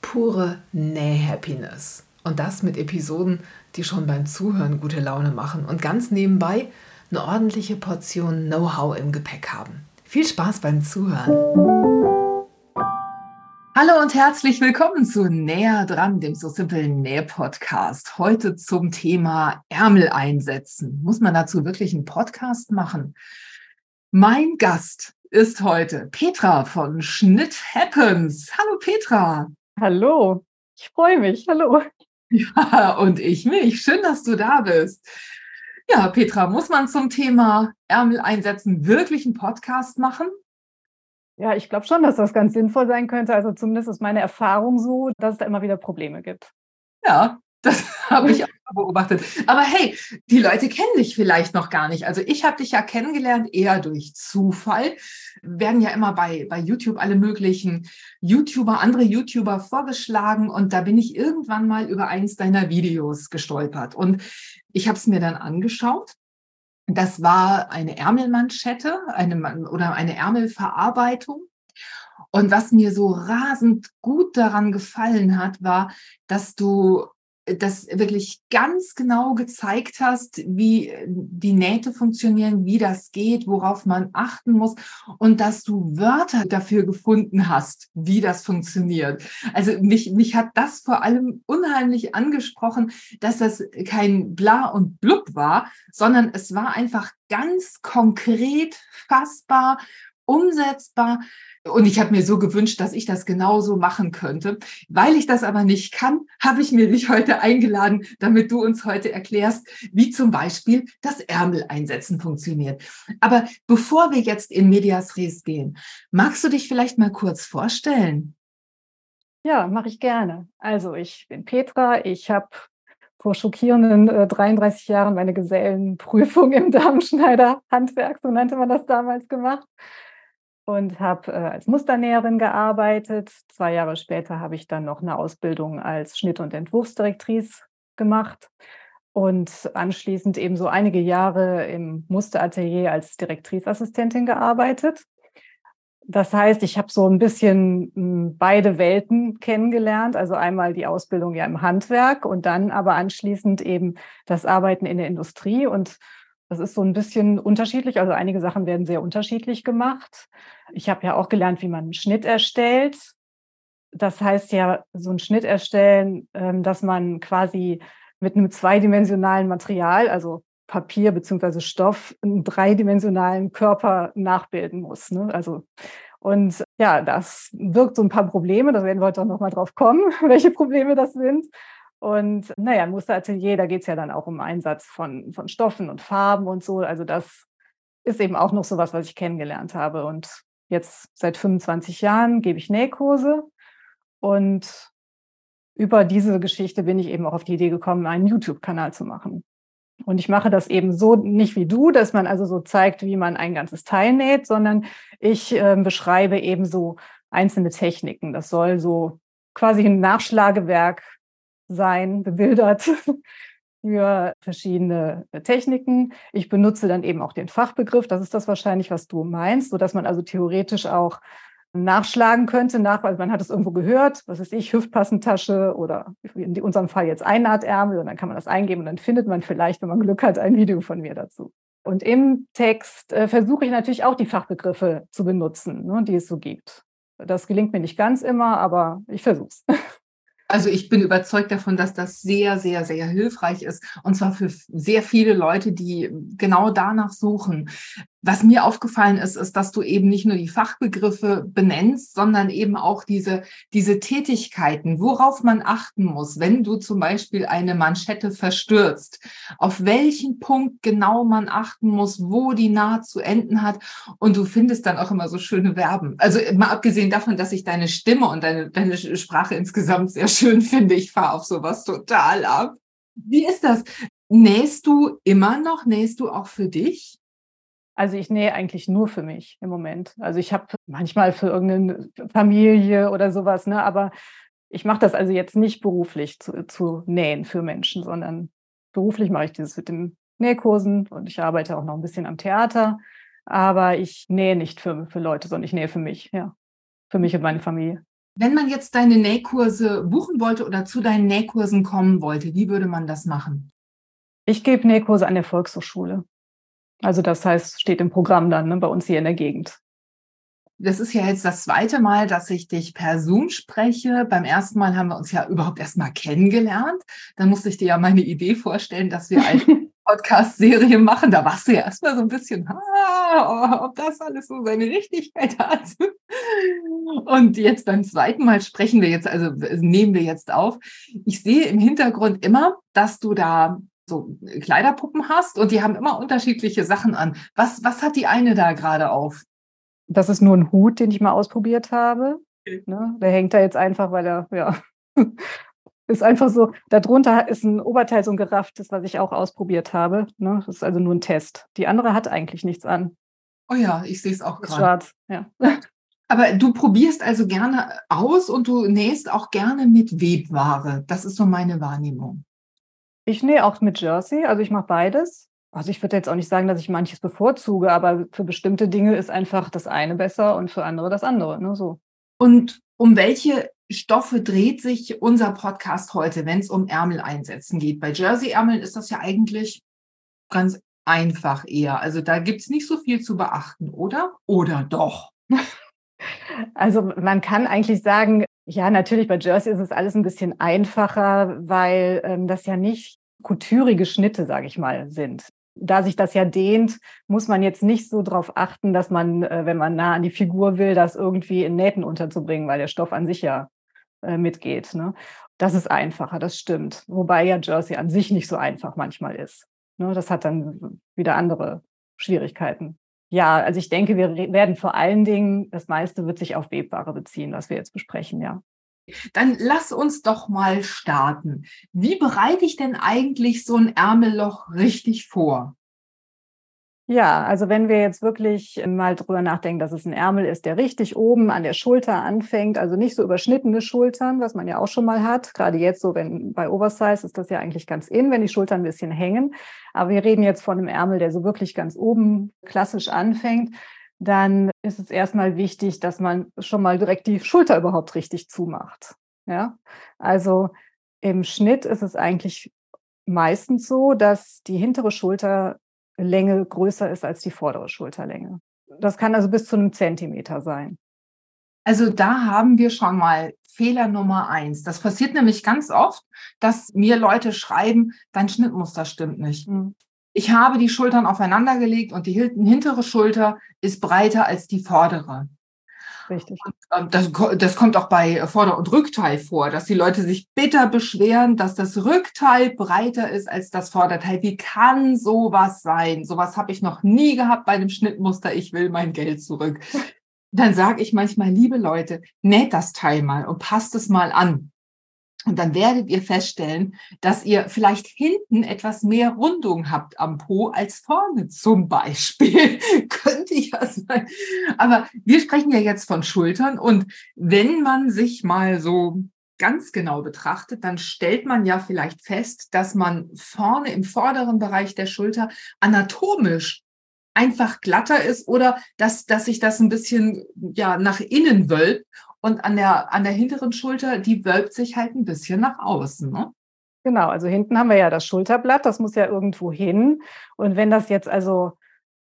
pure Näh-Happiness. Und das mit Episoden, die schon beim Zuhören gute Laune machen und ganz nebenbei eine ordentliche Portion Know-how im Gepäck haben. Viel Spaß beim Zuhören. Hallo und herzlich willkommen zu Näher dran, dem So Simple Näh Podcast. Heute zum Thema Ärmel einsetzen. Muss man dazu wirklich einen Podcast machen? Mein Gast ist heute Petra von Schnitt Happens. Hallo Petra. Hallo, ich freue mich. Hallo. Ja, und ich mich. Schön, dass du da bist. Ja, Petra, muss man zum Thema Ärmel einsetzen wirklich einen Podcast machen? Ja, ich glaube schon, dass das ganz sinnvoll sein könnte. Also zumindest ist meine Erfahrung so, dass es da immer wieder Probleme gibt. Ja, das habe ich auch beobachtet. Aber hey, die Leute kennen dich vielleicht noch gar nicht. Also ich habe dich ja kennengelernt eher durch Zufall. Werden ja immer bei, bei YouTube alle möglichen YouTuber, andere YouTuber vorgeschlagen. Und da bin ich irgendwann mal über eins deiner Videos gestolpert. Und ich habe es mir dann angeschaut. Das war eine Ärmelmanschette eine, oder eine Ärmelverarbeitung. Und was mir so rasend gut daran gefallen hat, war, dass du das wirklich ganz genau gezeigt hast, wie die Nähte funktionieren, wie das geht, worauf man achten muss und dass du Wörter dafür gefunden hast, wie das funktioniert. Also mich, mich hat das vor allem unheimlich angesprochen, dass das kein Bla und Blub war, sondern es war einfach ganz konkret, fassbar, umsetzbar und ich habe mir so gewünscht, dass ich das genauso machen könnte. Weil ich das aber nicht kann, habe ich mir dich heute eingeladen, damit du uns heute erklärst, wie zum Beispiel das Ärmel einsetzen funktioniert. Aber bevor wir jetzt in Medias Res gehen, magst du dich vielleicht mal kurz vorstellen? Ja, mache ich gerne. Also ich bin Petra, ich habe vor schockierenden äh, 33 Jahren meine Gesellenprüfung im Darmschneider-Handwerk, so nannte man das damals, gemacht und habe äh, als Musternäherin gearbeitet. Zwei Jahre später habe ich dann noch eine Ausbildung als Schnitt- und Entwurfsdirektrice gemacht und anschließend eben so einige Jahre im Musteratelier als Direktrisassistentin gearbeitet. Das heißt, ich habe so ein bisschen hm, beide Welten kennengelernt, also einmal die Ausbildung ja im Handwerk und dann aber anschließend eben das Arbeiten in der Industrie und das ist so ein bisschen unterschiedlich. Also einige Sachen werden sehr unterschiedlich gemacht. Ich habe ja auch gelernt, wie man einen Schnitt erstellt. Das heißt ja, so einen Schnitt erstellen, ähm, dass man quasi mit einem zweidimensionalen Material, also Papier beziehungsweise Stoff, einen dreidimensionalen Körper nachbilden muss. Ne? Also und ja, das wirkt so ein paar Probleme. Da werden wir heute auch noch mal drauf kommen, welche Probleme das sind. Und naja, im Musteratelier, da geht es ja dann auch um Einsatz von, von Stoffen und Farben und so. Also das ist eben auch noch so was, was ich kennengelernt habe. Und jetzt seit 25 Jahren gebe ich Nähkurse. Und über diese Geschichte bin ich eben auch auf die Idee gekommen, einen YouTube-Kanal zu machen. Und ich mache das eben so nicht wie du, dass man also so zeigt, wie man ein ganzes Teil näht, sondern ich äh, beschreibe eben so einzelne Techniken. Das soll so quasi ein Nachschlagewerk sein, bebildert für verschiedene Techniken. Ich benutze dann eben auch den Fachbegriff. Das ist das wahrscheinlich, was du meinst, so dass man also theoretisch auch nachschlagen könnte, nach, also man hat es irgendwo gehört, was ist ich, Hüftpassentasche oder in unserem Fall jetzt Einnahtärmel und dann kann man das eingeben und dann findet man vielleicht, wenn man Glück hat, ein Video von mir dazu. Und im Text äh, versuche ich natürlich auch die Fachbegriffe zu benutzen, ne, die es so gibt. Das gelingt mir nicht ganz immer, aber ich versuche es. Also ich bin überzeugt davon, dass das sehr, sehr, sehr hilfreich ist. Und zwar für sehr viele Leute, die genau danach suchen. Was mir aufgefallen ist, ist, dass du eben nicht nur die Fachbegriffe benennst, sondern eben auch diese, diese Tätigkeiten, worauf man achten muss, wenn du zum Beispiel eine Manschette verstürzt, auf welchen Punkt genau man achten muss, wo die Naht zu enden hat. Und du findest dann auch immer so schöne Verben. Also mal abgesehen davon, dass ich deine Stimme und deine, deine Sprache insgesamt sehr schön finde. Ich fahre auf sowas total ab. Wie ist das? Nähst du immer noch? Nähst du auch für dich? Also ich nähe eigentlich nur für mich im Moment. Also ich habe manchmal für irgendeine Familie oder sowas, ne? aber ich mache das also jetzt nicht beruflich zu, zu nähen für Menschen, sondern beruflich mache ich dieses mit den Nähkursen und ich arbeite auch noch ein bisschen am Theater. Aber ich nähe nicht für, für Leute, sondern ich nähe für mich, ja. Für mich und meine Familie. Wenn man jetzt deine Nähkurse buchen wollte oder zu deinen Nähkursen kommen wollte, wie würde man das machen? Ich gebe Nähkurse an der Volkshochschule. Also das heißt, steht im Programm dann ne, bei uns hier in der Gegend. Das ist ja jetzt das zweite Mal, dass ich dich per Zoom spreche. Beim ersten Mal haben wir uns ja überhaupt erst mal kennengelernt. Dann musste ich dir ja meine Idee vorstellen, dass wir eine Podcast-Serie machen. Da warst du ja erstmal so ein bisschen, ah, ob das alles so seine Richtigkeit hat. Und jetzt beim zweiten Mal sprechen wir jetzt, also nehmen wir jetzt auf. Ich sehe im Hintergrund immer, dass du da so Kleiderpuppen hast und die haben immer unterschiedliche Sachen an. Was, was hat die eine da gerade auf? Das ist nur ein Hut, den ich mal ausprobiert habe. Okay. Ne? Der hängt da jetzt einfach, weil er, ja, ist einfach so, darunter ist ein Oberteil so ein gerafftes, was ich auch ausprobiert habe. Ne? Das ist also nur ein Test. Die andere hat eigentlich nichts an. Oh ja, ich sehe es auch gerade. Schwarz, ja. Aber du probierst also gerne aus und du nähst auch gerne mit Webware. Das ist so meine Wahrnehmung. Ich nähe auch mit Jersey, also ich mache beides. Also ich würde jetzt auch nicht sagen, dass ich manches bevorzuge, aber für bestimmte Dinge ist einfach das eine besser und für andere das andere. Ne? So. Und um welche Stoffe dreht sich unser Podcast heute, wenn es um Ärmel einsetzen geht? Bei Jersey-Ärmeln ist das ja eigentlich ganz einfach eher. Also da gibt es nicht so viel zu beachten, oder? Oder doch? Also man kann eigentlich sagen, ja, natürlich bei Jersey ist es alles ein bisschen einfacher, weil ähm, das ja nicht coutürige Schnitte, sage ich mal, sind. Da sich das ja dehnt, muss man jetzt nicht so darauf achten, dass man, äh, wenn man nah an die Figur will, das irgendwie in Nähten unterzubringen, weil der Stoff an sich ja äh, mitgeht. Ne? Das ist einfacher, das stimmt. Wobei ja Jersey an sich nicht so einfach manchmal ist. Ne? Das hat dann wieder andere Schwierigkeiten. Ja, also ich denke, wir werden vor allen Dingen, das meiste wird sich auf Webware beziehen, was wir jetzt besprechen, ja. Dann lass uns doch mal starten. Wie bereite ich denn eigentlich so ein Ärmelloch richtig vor? Ja, also wenn wir jetzt wirklich mal drüber nachdenken, dass es ein Ärmel ist, der richtig oben an der Schulter anfängt, also nicht so überschnittene Schultern, was man ja auch schon mal hat. Gerade jetzt so, wenn bei Oversize ist das ja eigentlich ganz in, wenn die Schultern ein bisschen hängen. Aber wir reden jetzt von einem Ärmel, der so wirklich ganz oben klassisch anfängt. Dann ist es erstmal wichtig, dass man schon mal direkt die Schulter überhaupt richtig zumacht. Ja, also im Schnitt ist es eigentlich meistens so, dass die hintere Schulter Länge größer ist als die vordere Schulterlänge. Das kann also bis zu einem Zentimeter sein. Also da haben wir schon mal Fehler Nummer eins. Das passiert nämlich ganz oft, dass mir Leute schreiben, dein Schnittmuster stimmt nicht. Mhm. Ich habe die Schultern aufeinander gelegt und die hintere Schulter ist breiter als die vordere. Richtig. Ähm, das, das, kommt auch bei Vorder- und Rückteil vor, dass die Leute sich bitter beschweren, dass das Rückteil breiter ist als das Vorderteil. Wie kann sowas sein? Sowas habe ich noch nie gehabt bei einem Schnittmuster. Ich will mein Geld zurück. Dann sage ich manchmal, liebe Leute, näht das Teil mal und passt es mal an. Und dann werdet ihr feststellen, dass ihr vielleicht hinten etwas mehr Rundung habt am Po als vorne zum Beispiel. Könnte ja sein. Aber wir sprechen ja jetzt von Schultern. Und wenn man sich mal so ganz genau betrachtet, dann stellt man ja vielleicht fest, dass man vorne im vorderen Bereich der Schulter anatomisch einfach glatter ist oder dass, dass sich das ein bisschen ja, nach innen wölbt und an der, an der hinteren Schulter, die wölbt sich halt ein bisschen nach außen. Ne? Genau, also hinten haben wir ja das Schulterblatt, das muss ja irgendwo hin. Und wenn das jetzt also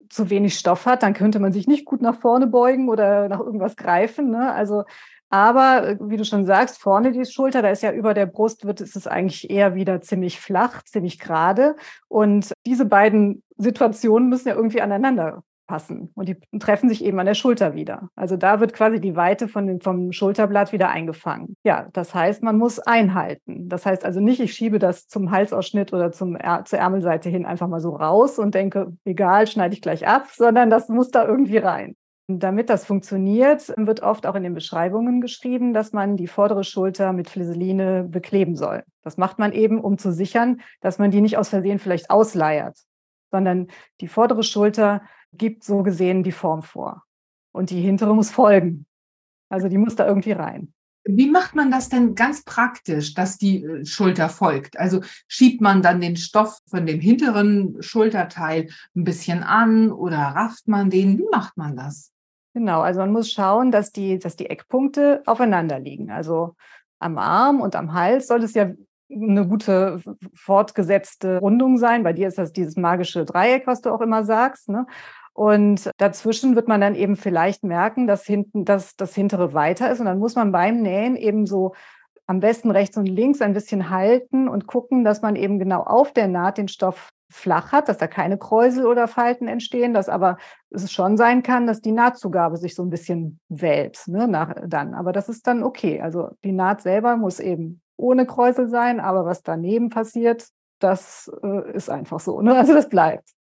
zu wenig Stoff hat, dann könnte man sich nicht gut nach vorne beugen oder nach irgendwas greifen. Ne? Also, aber wie du schon sagst, vorne die Schulter, da ist ja über der Brust, wird ist es eigentlich eher wieder ziemlich flach, ziemlich gerade. Und diese beiden Situationen müssen ja irgendwie aneinander passen. Und die treffen sich eben an der Schulter wieder. Also da wird quasi die Weite von dem, vom Schulterblatt wieder eingefangen. Ja, das heißt, man muss einhalten. Das heißt also nicht, ich schiebe das zum Halsausschnitt oder zum, zur Ärmelseite hin einfach mal so raus und denke, egal, schneide ich gleich ab, sondern das muss da irgendwie rein. Damit das funktioniert, wird oft auch in den Beschreibungen geschrieben, dass man die vordere Schulter mit Flieseline bekleben soll. Das macht man eben, um zu sichern, dass man die nicht aus Versehen vielleicht ausleiert, sondern die vordere Schulter gibt so gesehen die Form vor. Und die hintere muss folgen. Also die muss da irgendwie rein. Wie macht man das denn ganz praktisch, dass die äh, Schulter folgt? Also schiebt man dann den Stoff von dem hinteren Schulterteil ein bisschen an oder rafft man den? Wie macht man das? Genau, also man muss schauen, dass die, dass die Eckpunkte aufeinander liegen. Also am Arm und am Hals soll es ja eine gute fortgesetzte Rundung sein. Bei dir ist das dieses magische Dreieck, was du auch immer sagst. Ne? Und dazwischen wird man dann eben vielleicht merken, dass hinten, dass das hintere weiter ist. Und dann muss man beim Nähen eben so am besten rechts und links ein bisschen halten und gucken, dass man eben genau auf der Naht den Stoff flach hat, dass da keine Kräusel oder Falten entstehen, dass aber es schon sein kann, dass die Nahtzugabe sich so ein bisschen wälzt ne, nach, dann. Aber das ist dann okay. Also die Naht selber muss eben ohne Kräusel sein, aber was daneben passiert, das äh, ist einfach so. Ne? Also das bleibt.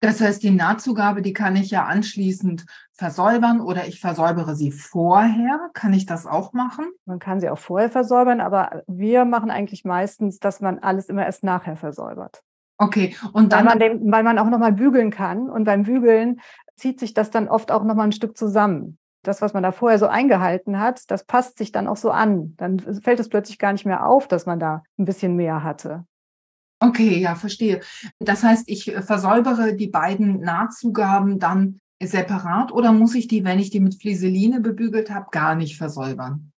Das heißt, die Nahtzugabe, die kann ich ja anschließend versäubern oder ich versäubere sie vorher. Kann ich das auch machen? Man kann sie auch vorher versäubern, aber wir machen eigentlich meistens, dass man alles immer erst nachher versäubert. Okay, und dann. Weil man, den, weil man auch nochmal bügeln kann und beim Bügeln zieht sich das dann oft auch nochmal ein Stück zusammen. Das, was man da vorher so eingehalten hat, das passt sich dann auch so an. Dann fällt es plötzlich gar nicht mehr auf, dass man da ein bisschen mehr hatte. Okay, ja, verstehe. Das heißt, ich versäubere die beiden Nahtzugaben dann separat oder muss ich die, wenn ich die mit Flieseline bebügelt habe, gar nicht versäubern?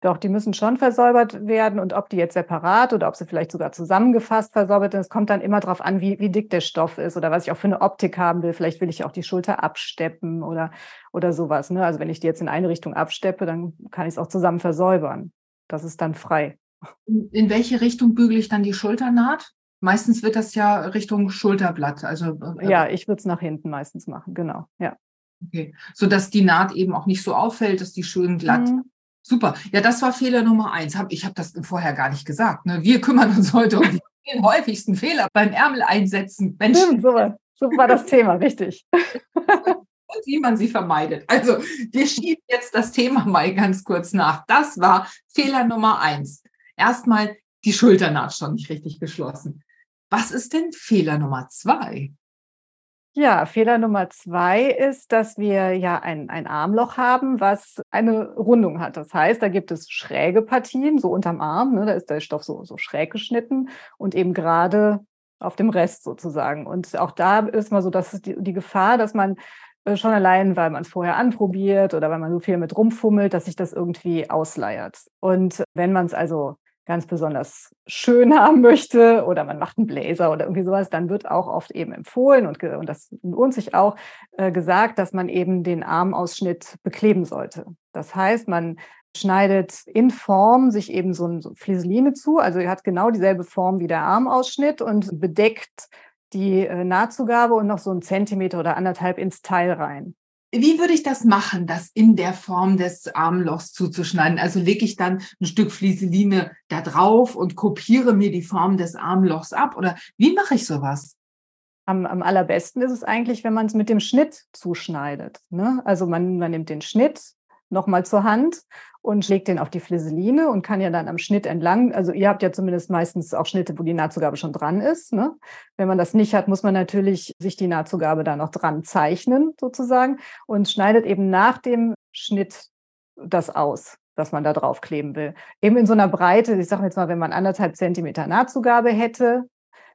Doch, die müssen schon versäubert werden und ob die jetzt separat oder ob sie vielleicht sogar zusammengefasst versäubert sind, es kommt dann immer darauf an, wie, wie dick der Stoff ist oder was ich auch für eine Optik haben will. Vielleicht will ich auch die Schulter absteppen oder, oder sowas. Ne? Also wenn ich die jetzt in eine Richtung absteppe, dann kann ich es auch zusammen versäubern. Das ist dann frei. In welche Richtung bügele ich dann die Schulternaht? Meistens wird das ja Richtung Schulterblatt. Also, äh, ja, ich würde es nach hinten meistens machen, genau. Ja. Okay. So dass die Naht eben auch nicht so auffällt, dass die schön glatt mhm. Super. Ja, das war Fehler Nummer eins. Ich habe das vorher gar nicht gesagt. Ne? Wir kümmern uns heute um die vielen häufigsten Fehler beim Ärmel einsetzen. Mensch. Stimmt, so war, so war das Thema, richtig. Und wie man sie vermeidet. Also, wir schieben jetzt das Thema mal ganz kurz nach. Das war Fehler Nummer eins. Erstmal die Schulternaht schon nicht richtig geschlossen. Was ist denn Fehler Nummer zwei? Ja, Fehler Nummer zwei ist, dass wir ja ein, ein Armloch haben, was eine Rundung hat. Das heißt, da gibt es schräge Partien, so unterm Arm, ne, da ist der Stoff so, so schräg geschnitten und eben gerade auf dem Rest sozusagen. Und auch da ist mal so, dass die, die Gefahr, dass man äh, schon allein, weil man es vorher anprobiert oder weil man so viel mit rumfummelt, dass sich das irgendwie ausleiert. Und wenn man es also ganz besonders schön haben möchte oder man macht einen Blazer oder irgendwie sowas, dann wird auch oft eben empfohlen und, und das lohnt sich auch äh, gesagt, dass man eben den Armausschnitt bekleben sollte. Das heißt, man schneidet in Form sich eben so eine so Flieseline zu, also hat genau dieselbe Form wie der Armausschnitt und bedeckt die äh, Nahtzugabe und noch so einen Zentimeter oder anderthalb ins Teil rein. Wie würde ich das machen, das in der Form des Armlochs zuzuschneiden? Also lege ich dann ein Stück Flieseline da drauf und kopiere mir die Form des Armlochs ab? Oder wie mache ich sowas? Am, am allerbesten ist es eigentlich, wenn man es mit dem Schnitt zuschneidet. Ne? Also man, man nimmt den Schnitt nochmal zur Hand und legt den auf die Flieseline und kann ja dann am Schnitt entlang, also ihr habt ja zumindest meistens auch Schnitte, wo die Nahtzugabe schon dran ist. Ne? Wenn man das nicht hat, muss man natürlich sich die Nahtzugabe da noch dran zeichnen sozusagen und schneidet eben nach dem Schnitt das aus was man da drauf kleben will. Eben in so einer Breite, ich sage jetzt mal, wenn man anderthalb Zentimeter Nahtzugabe hätte,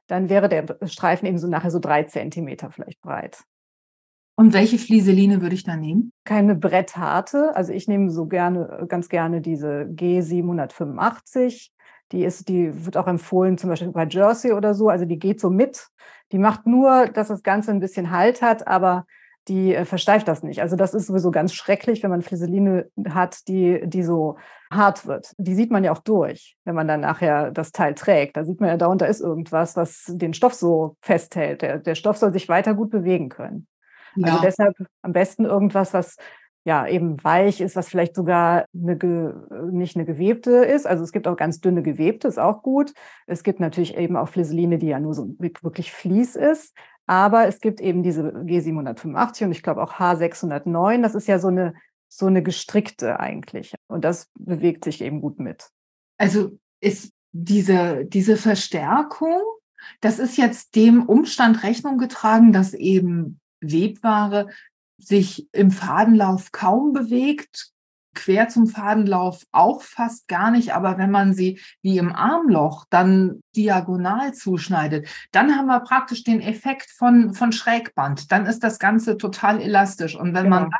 dann wäre der Streifen eben so nachher so drei Zentimeter vielleicht breit. Und welche Flieseline würde ich da nehmen? Keine brettharte. Also ich nehme so gerne, ganz gerne diese G785. Die ist, die wird auch empfohlen, zum Beispiel bei Jersey oder so. Also die geht so mit. Die macht nur, dass das Ganze ein bisschen Halt hat, aber die äh, versteift das nicht. Also das ist sowieso ganz schrecklich, wenn man Flieseline hat, die, die so hart wird. Die sieht man ja auch durch, wenn man dann nachher das Teil trägt. Da sieht man ja, darunter ist irgendwas, was den Stoff so festhält. Der, der Stoff soll sich weiter gut bewegen können. Also ja. Also deshalb am besten irgendwas, was ja eben weich ist, was vielleicht sogar eine nicht eine gewebte ist. Also es gibt auch ganz dünne gewebte, ist auch gut. Es gibt natürlich eben auch Flieseline, die ja nur so wirklich Fließ ist. Aber es gibt eben diese G785 und ich glaube auch H609. Das ist ja so eine, so eine gestrickte eigentlich. Und das bewegt sich eben gut mit. Also ist diese, diese Verstärkung, das ist jetzt dem Umstand Rechnung getragen, dass eben Webware sich im Fadenlauf kaum bewegt, quer zum Fadenlauf auch fast gar nicht, aber wenn man sie wie im Armloch dann diagonal zuschneidet, dann haben wir praktisch den Effekt von, von Schrägband. Dann ist das Ganze total elastisch. Und wenn genau. man da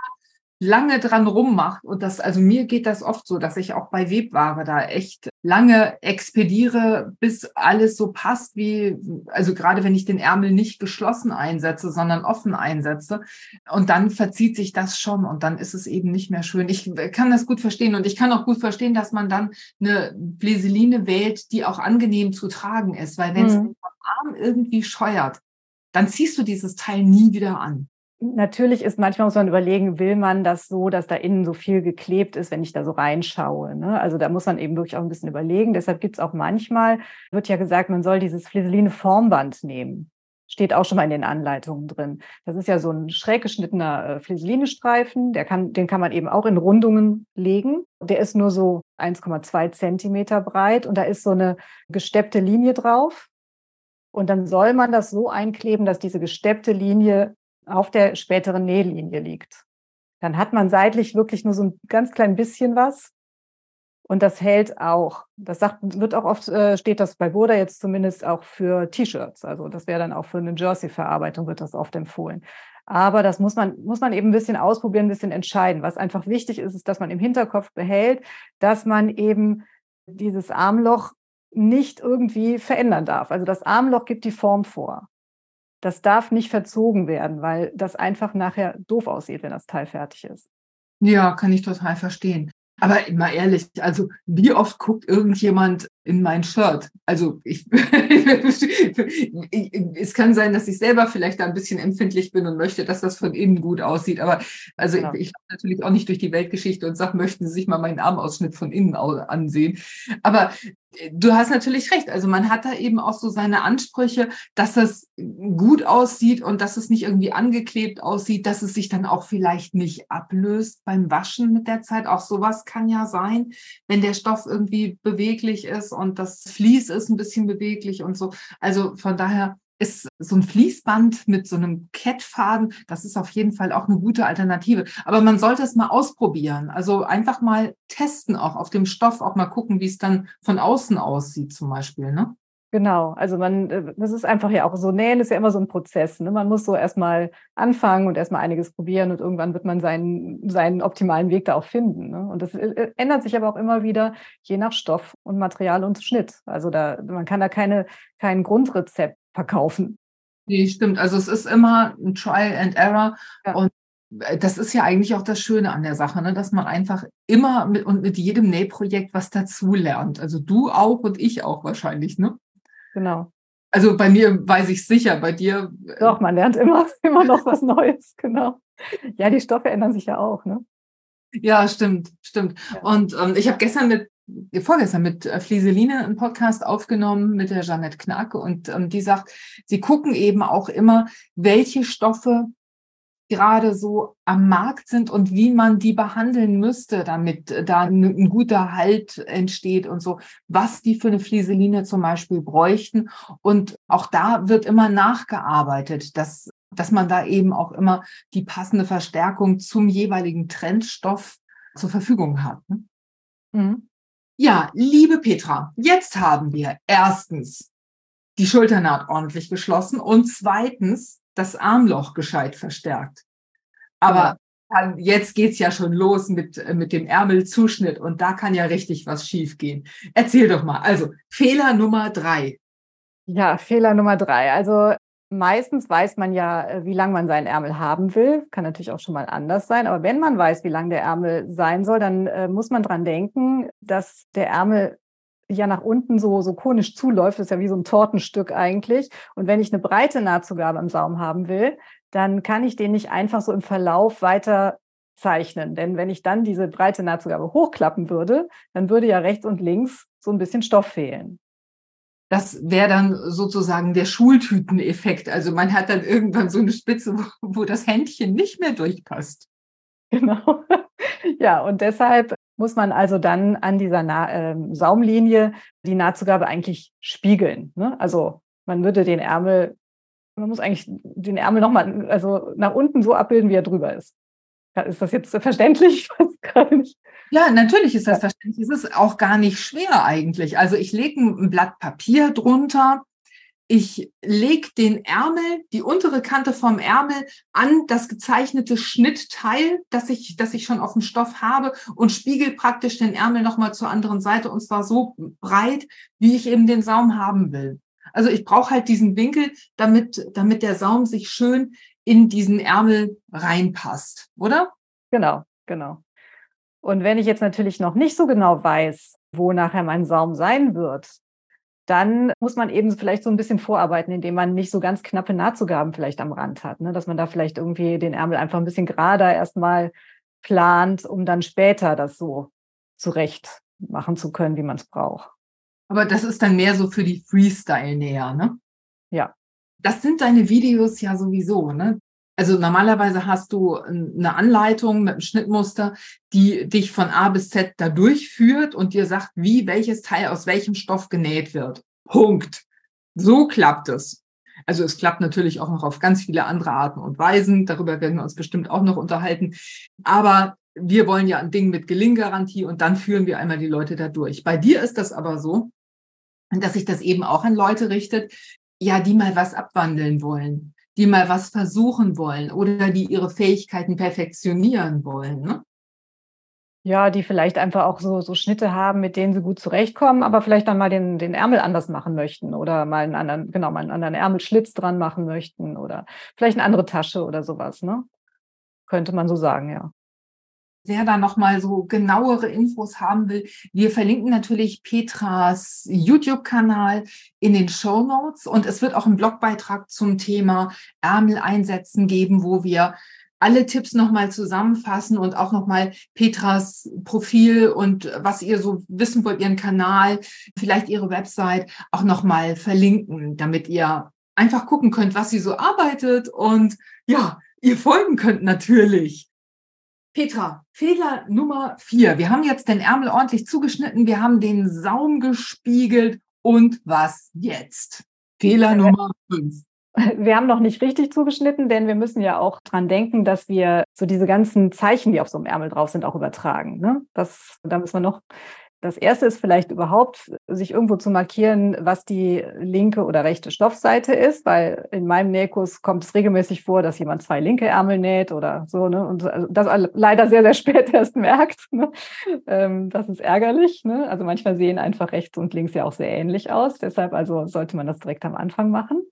lange dran rummacht und das, also mir geht das oft so, dass ich auch bei Webware da echt lange expediere, bis alles so passt wie, also gerade wenn ich den Ärmel nicht geschlossen einsetze, sondern offen einsetze und dann verzieht sich das schon und dann ist es eben nicht mehr schön. Ich kann das gut verstehen und ich kann auch gut verstehen, dass man dann eine Bläseline wählt, die auch angenehm zu tragen ist, weil wenn es mhm. vom Arm irgendwie scheuert, dann ziehst du dieses Teil nie wieder an. Natürlich ist manchmal muss man überlegen, will man das so, dass da innen so viel geklebt ist, wenn ich da so reinschaue. Ne? Also da muss man eben wirklich auch ein bisschen überlegen. Deshalb gibt es auch manchmal, wird ja gesagt, man soll dieses Fliseline Formband nehmen. Steht auch schon mal in den Anleitungen drin. Das ist ja so ein schräg geschnittener äh, Fliseline-Streifen. Der kann, den kann man eben auch in Rundungen legen. Der ist nur so 1,2 Zentimeter breit und da ist so eine gesteppte Linie drauf. Und dann soll man das so einkleben, dass diese gesteppte Linie auf der späteren Nählinie liegt. Dann hat man seitlich wirklich nur so ein ganz klein bisschen was. Und das hält auch. Das sagt, wird auch oft, äh, steht das bei Burda jetzt zumindest auch für T-Shirts. Also das wäre dann auch für eine Jersey-Verarbeitung wird das oft empfohlen. Aber das muss man, muss man eben ein bisschen ausprobieren, ein bisschen entscheiden. Was einfach wichtig ist, ist, dass man im Hinterkopf behält, dass man eben dieses Armloch nicht irgendwie verändern darf. Also das Armloch gibt die Form vor das darf nicht verzogen werden, weil das einfach nachher doof aussieht, wenn das Teil fertig ist. Ja, kann ich total verstehen. Aber mal ehrlich, also wie oft guckt irgendjemand in mein Shirt? Also ich, es kann sein, dass ich selber vielleicht da ein bisschen empfindlich bin und möchte, dass das von innen gut aussieht. Aber also genau. ich, ich laufe natürlich auch nicht durch die Weltgeschichte und sage, möchten Sie sich mal meinen Armausschnitt von innen ansehen. Aber du hast natürlich recht. Also man hat da eben auch so seine Ansprüche, dass das gut aussieht und dass es nicht irgendwie angeklebt aussieht, dass es sich dann auch vielleicht nicht ablöst beim Waschen mit der Zeit. Auch sowas kann ja sein, wenn der Stoff irgendwie beweglich ist und das Vlies ist ein bisschen beweglich und so. Also von daher ist so ein Fließband mit so einem Kettfaden, das ist auf jeden Fall auch eine gute Alternative. Aber man sollte es mal ausprobieren. Also einfach mal testen, auch auf dem Stoff, auch mal gucken, wie es dann von außen aussieht, zum Beispiel. Ne? Genau, also man, äh, das ist einfach ja auch so, nähen ist ja immer so ein Prozess. Ne? Man muss so erstmal anfangen und erstmal einiges probieren und irgendwann wird man seinen, seinen optimalen Weg da auch finden. Ne? Und das äh, äh, ändert sich aber auch immer wieder, je nach Stoff und Material und Schnitt. Also da, man kann da keine, kein Grundrezept verkaufen. Nee, stimmt. Also es ist immer ein Trial and Error. Ja. Und äh, das ist ja eigentlich auch das Schöne an der Sache, ne? dass man einfach immer mit und mit jedem Nähprojekt was dazulernt. Also du auch und ich auch wahrscheinlich, ne? Genau. Also bei mir weiß ich sicher, bei dir. Äh, Doch, man lernt immer, immer noch was Neues, genau. Ja, die Stoffe ändern sich ja auch, ne? Ja, stimmt, stimmt. Ja. Und ähm, ich habe gestern mit vorgestern mit äh, Flieseline einen Podcast aufgenommen mit der Jeanette Knack und ähm, die sagt, sie gucken eben auch immer, welche Stoffe gerade so am Markt sind und wie man die behandeln müsste, damit äh, da ein, ein, guter Halt entsteht und so, was die für eine Flieseline zum Beispiel bräuchten. Und auch da wird immer nachgearbeitet, dass, dass man da eben auch immer die passende Verstärkung zum jeweiligen Trendstoff zur Verfügung hat. Ne? Mhm. Ja, liebe Petra, jetzt haben wir erstens die Schulternaht ordentlich geschlossen und zweitens das Armloch gescheit verstärkt. Aber ja. jetzt geht's ja schon los mit, mit dem Ärmelzuschnitt und da kann ja richtig was schiefgehen. Erzähl doch mal. Also Fehler Nummer drei. Ja, Fehler Nummer drei. Also Meistens weiß man ja, äh, wie lang man seinen Ärmel haben will. Kann natürlich auch schon mal anders sein. Aber wenn man weiß, wie lang der Ärmel sein soll, dann äh, muss man dran denken, dass der Ärmel ja nach unten so, so konisch zuläuft. Das ist ja wie so ein Tortenstück eigentlich. Und wenn ich eine breite Nahtzugabe im Saum haben will, dann kann ich den nicht einfach so im Verlauf weiter zeichnen. Denn wenn ich dann diese breite Nahtzugabe hochklappen würde, dann würde ja rechts und links so ein bisschen Stoff fehlen. Das wäre dann sozusagen der Schultüteneffekt. Also man hat dann irgendwann so eine Spitze, wo, wo das Händchen nicht mehr durchpasst. Genau. Ja, und deshalb muss man also dann an dieser Na äh, Saumlinie die Nahtzugabe eigentlich spiegeln. Ne? Also man würde den Ärmel, man muss eigentlich den Ärmel nochmal, also nach unten so abbilden, wie er drüber ist. Ist das jetzt verständlich? Ja, natürlich ist das verständlich. Es ist auch gar nicht schwer eigentlich. Also ich lege ein Blatt Papier drunter. Ich lege den Ärmel, die untere Kante vom Ärmel an das gezeichnete Schnittteil, das ich, das ich schon auf dem Stoff habe und spiegel praktisch den Ärmel nochmal zur anderen Seite und zwar so breit, wie ich eben den Saum haben will. Also ich brauche halt diesen Winkel, damit, damit der Saum sich schön in diesen Ärmel reinpasst, oder? Genau, genau. Und wenn ich jetzt natürlich noch nicht so genau weiß, wo nachher mein Saum sein wird, dann muss man eben vielleicht so ein bisschen vorarbeiten, indem man nicht so ganz knappe Nahtzugaben vielleicht am Rand hat, ne? dass man da vielleicht irgendwie den Ärmel einfach ein bisschen gerader erstmal plant, um dann später das so zurecht machen zu können, wie man es braucht. Aber das ist dann mehr so für die Freestyle-Näher, ne? Ja, das sind deine Videos ja sowieso, ne? Also normalerweise hast du eine Anleitung mit einem Schnittmuster, die dich von A bis Z da durchführt und dir sagt, wie welches Teil aus welchem Stoff genäht wird. Punkt. So klappt es. Also es klappt natürlich auch noch auf ganz viele andere Arten und Weisen. Darüber werden wir uns bestimmt auch noch unterhalten. Aber wir wollen ja ein Ding mit Gelinggarantie und dann führen wir einmal die Leute da durch. Bei dir ist das aber so, dass sich das eben auch an Leute richtet, ja, die mal was abwandeln wollen, die mal was versuchen wollen oder die ihre Fähigkeiten perfektionieren wollen. Ne? Ja, die vielleicht einfach auch so, so Schnitte haben, mit denen sie gut zurechtkommen, aber vielleicht dann mal den, den Ärmel anders machen möchten oder mal einen anderen, genau, mal einen anderen Ärmelschlitz dran machen möchten oder vielleicht eine andere Tasche oder sowas, ne? Könnte man so sagen, ja wer da nochmal so genauere Infos haben will, wir verlinken natürlich Petras YouTube-Kanal in den Show Notes und es wird auch einen Blogbeitrag zum Thema Ärmel einsetzen geben, wo wir alle Tipps nochmal zusammenfassen und auch nochmal Petras Profil und was ihr so wissen wollt, ihren Kanal, vielleicht ihre Website auch nochmal verlinken, damit ihr einfach gucken könnt, was sie so arbeitet und ja, ihr folgen könnt natürlich. Petra, Fehler Nummer vier. Wir haben jetzt den Ärmel ordentlich zugeschnitten, wir haben den Saum gespiegelt und was jetzt? Fehler Nummer fünf. Wir haben noch nicht richtig zugeschnitten, denn wir müssen ja auch dran denken, dass wir so diese ganzen Zeichen, die auf so einem Ärmel drauf sind, auch übertragen. Ne? Das, da müssen wir noch das erste ist vielleicht überhaupt, sich irgendwo zu markieren, was die linke oder rechte Stoffseite ist, weil in meinem Nähkurs kommt es regelmäßig vor, dass jemand zwei linke Ärmel näht oder so, ne? Und also das leider sehr, sehr spät erst merkt. Ne? Ähm, das ist ärgerlich. Ne? Also manchmal sehen einfach rechts und links ja auch sehr ähnlich aus. Deshalb also sollte man das direkt am Anfang machen.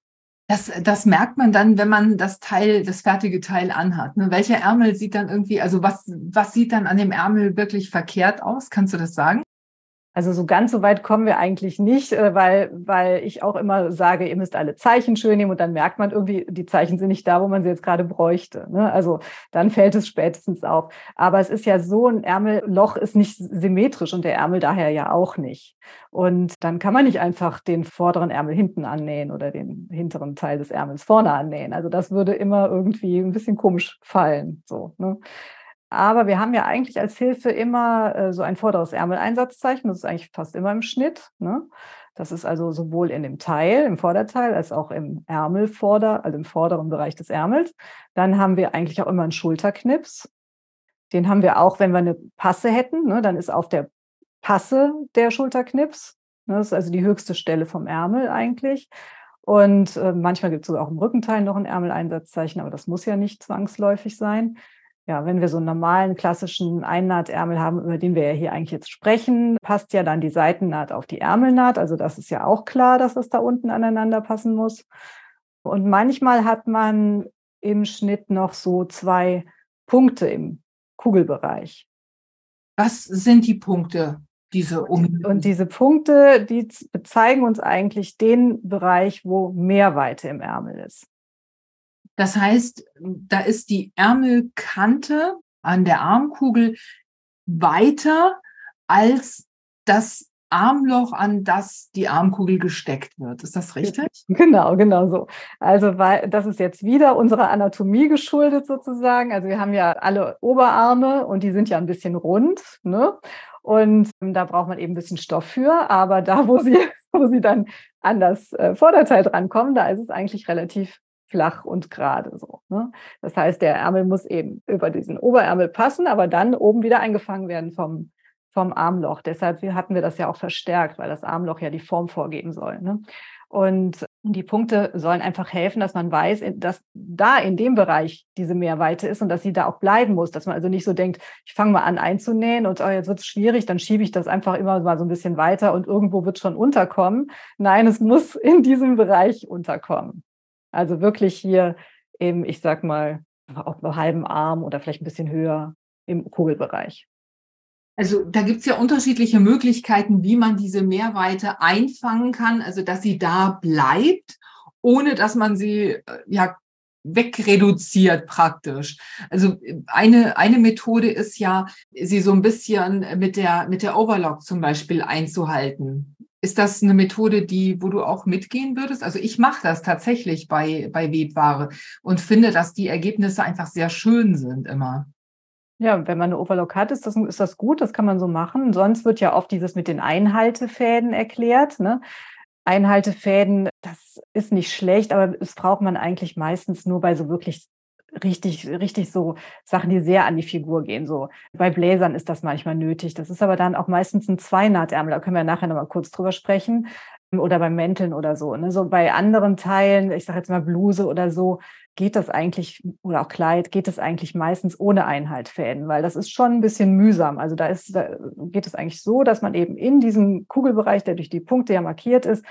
Das, das merkt man dann, wenn man das Teil, das fertige Teil anhat. Ne? Welcher Ärmel sieht dann irgendwie, also was, was sieht dann an dem Ärmel wirklich verkehrt aus? Kannst du das sagen? Also so ganz so weit kommen wir eigentlich nicht, äh, weil, weil ich auch immer sage, ihr müsst alle Zeichen schön nehmen und dann merkt man irgendwie, die Zeichen sind nicht da, wo man sie jetzt gerade bräuchte. Ne? Also dann fällt es spätestens auf. Aber es ist ja so, ein Ärmelloch ist nicht symmetrisch und der Ärmel daher ja auch nicht. Und dann kann man nicht einfach den vorderen Ärmel hinten annähen oder den hinteren Teil des Ärmels vorne annähen. Also das würde immer irgendwie ein bisschen komisch fallen. So, ne? Aber wir haben ja eigentlich als Hilfe immer äh, so ein vorderes Ärmeleinsatzzeichen. Das ist eigentlich fast immer im Schnitt. Ne? Das ist also sowohl in dem Teil, im Vorderteil, als auch im Ärmelvorder, also im vorderen Bereich des Ärmels. Dann haben wir eigentlich auch immer einen Schulterknips. Den haben wir auch, wenn wir eine Passe hätten. Ne? Dann ist auf der Passe der Schulterknips. Ne? Das ist also die höchste Stelle vom Ärmel eigentlich. Und äh, manchmal gibt es sogar auch im Rückenteil noch ein Ärmeleinsatzzeichen, aber das muss ja nicht zwangsläufig sein ja, wenn wir so einen normalen klassischen Einnahtärmel haben, über den wir ja hier eigentlich jetzt sprechen, passt ja dann die Seitennaht auf die Ärmelnaht. Also das ist ja auch klar, dass es da unten aneinander passen muss. Und manchmal hat man im Schnitt noch so zwei Punkte im Kugelbereich. Was sind die Punkte? Diese um und diese Punkte, die bezeigen uns eigentlich den Bereich, wo mehr Weite im Ärmel ist. Das heißt, da ist die Ärmelkante an der Armkugel weiter als das Armloch, an das die Armkugel gesteckt wird. Ist das richtig? Genau, genau so. Also, weil das ist jetzt wieder unserer Anatomie geschuldet sozusagen. Also wir haben ja alle Oberarme und die sind ja ein bisschen rund, ne? Und da braucht man eben ein bisschen Stoff für. Aber da, wo sie, wo sie dann an das äh, Vorderteil drankommen, da ist es eigentlich relativ flach und gerade so. Ne? Das heißt, der Ärmel muss eben über diesen Oberärmel passen, aber dann oben wieder eingefangen werden vom, vom Armloch. Deshalb hatten wir das ja auch verstärkt, weil das Armloch ja die Form vorgeben soll. Ne? Und die Punkte sollen einfach helfen, dass man weiß, dass da in dem Bereich diese Mehrweite ist und dass sie da auch bleiben muss. Dass man also nicht so denkt, ich fange mal an einzunähen und oh, jetzt wird es schwierig, dann schiebe ich das einfach immer mal so ein bisschen weiter und irgendwo wird schon unterkommen. Nein, es muss in diesem Bereich unterkommen. Also wirklich hier eben, ich sag mal, auf einem halben Arm oder vielleicht ein bisschen höher im Kugelbereich. Also da gibt es ja unterschiedliche Möglichkeiten, wie man diese Mehrweite einfangen kann, also dass sie da bleibt, ohne dass man sie äh, ja wegreduziert praktisch. Also eine, eine Methode ist ja, sie so ein bisschen mit der, mit der Overlock zum Beispiel einzuhalten. Ist das eine Methode, die, wo du auch mitgehen würdest? Also ich mache das tatsächlich bei, bei Webware und finde, dass die Ergebnisse einfach sehr schön sind immer. Ja, wenn man eine Overlock hat, ist das, ist das gut, das kann man so machen. Sonst wird ja oft dieses mit den Einhaltefäden erklärt. Ne? Einhaltefäden, das ist nicht schlecht, aber es braucht man eigentlich meistens nur bei so wirklich richtig, richtig so Sachen, die sehr an die Figur gehen. So bei Bläsern ist das manchmal nötig. Das ist aber dann auch meistens ein Zweinahtärmel. Da können wir nachher nochmal kurz drüber sprechen. Oder bei Mänteln oder so. Ne? So bei anderen Teilen, ich sage jetzt mal Bluse oder so, geht das eigentlich, oder auch Kleid, geht das eigentlich meistens ohne Einhaltfäden, weil das ist schon ein bisschen mühsam. Also da ist, da geht es eigentlich so, dass man eben in diesem Kugelbereich, der durch die Punkte ja markiert ist,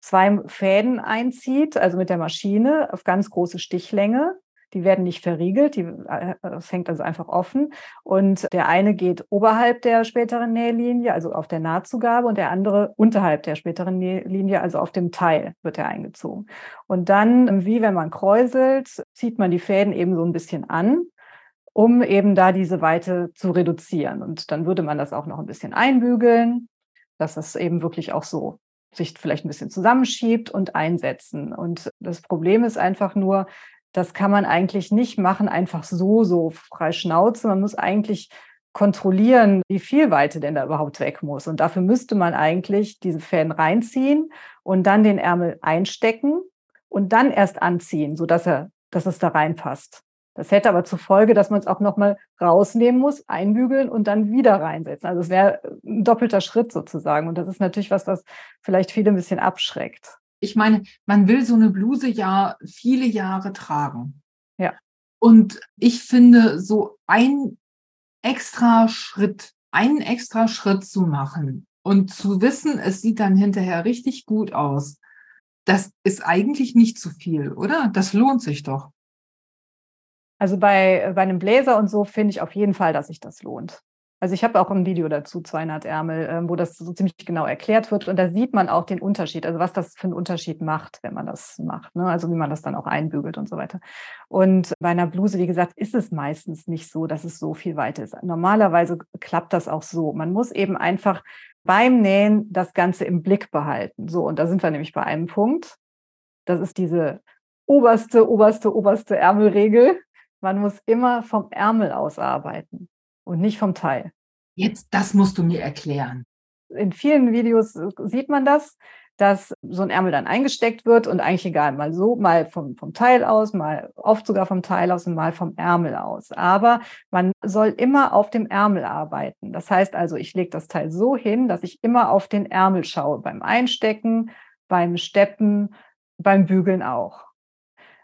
zwei Fäden einzieht, also mit der Maschine auf ganz große Stichlänge die werden nicht verriegelt, die, äh, es hängt also einfach offen. Und der eine geht oberhalb der späteren Nählinie, also auf der Nahtzugabe, und der andere unterhalb der späteren Nählinie, also auf dem Teil wird er eingezogen. Und dann, wie wenn man kräuselt, zieht man die Fäden eben so ein bisschen an um eben da diese Weite zu reduzieren. Und dann würde man das auch noch ein bisschen einbügeln, dass es eben wirklich auch so sich vielleicht ein bisschen zusammenschiebt und einsetzen. Und das Problem ist einfach nur, das kann man eigentlich nicht machen, einfach so, so frei Schnauze. Man muss eigentlich kontrollieren, wie viel Weite denn da überhaupt weg muss. Und dafür müsste man eigentlich diese Fäden reinziehen und dann den Ärmel einstecken und dann erst anziehen, sodass er, dass es da reinpasst. Das hätte aber zur Folge, dass man es auch nochmal rausnehmen muss, einbügeln und dann wieder reinsetzen. Also es wäre ein doppelter Schritt sozusagen. Und das ist natürlich was, was vielleicht viele ein bisschen abschreckt ich meine, man will so eine Bluse ja viele Jahre tragen. Ja. Und ich finde, so ein extra Schritt, einen extra Schritt zu machen und zu wissen, es sieht dann hinterher richtig gut aus, das ist eigentlich nicht zu viel, oder? Das lohnt sich doch. Also bei, bei einem Bläser und so finde ich auf jeden Fall, dass sich das lohnt. Also ich habe auch ein Video dazu, 200 Ärmel, ähm, wo das so ziemlich genau erklärt wird. Und da sieht man auch den Unterschied, also was das für einen Unterschied macht, wenn man das macht. Ne? Also wie man das dann auch einbügelt und so weiter. Und bei einer Bluse, wie gesagt, ist es meistens nicht so, dass es so viel weiter ist. Normalerweise klappt das auch so. Man muss eben einfach beim Nähen das Ganze im Blick behalten. So, und da sind wir nämlich bei einem Punkt. Das ist diese oberste, oberste, oberste Ärmelregel. Man muss immer vom Ärmel aus arbeiten und nicht vom Teil. Jetzt, das musst du mir erklären. In vielen Videos äh, sieht man das, dass so ein Ärmel dann eingesteckt wird und eigentlich egal, mal so, mal vom, vom Teil aus, mal oft sogar vom Teil aus und mal vom Ärmel aus. Aber man soll immer auf dem Ärmel arbeiten. Das heißt also, ich lege das Teil so hin, dass ich immer auf den Ärmel schaue, beim Einstecken, beim Steppen, beim Bügeln auch.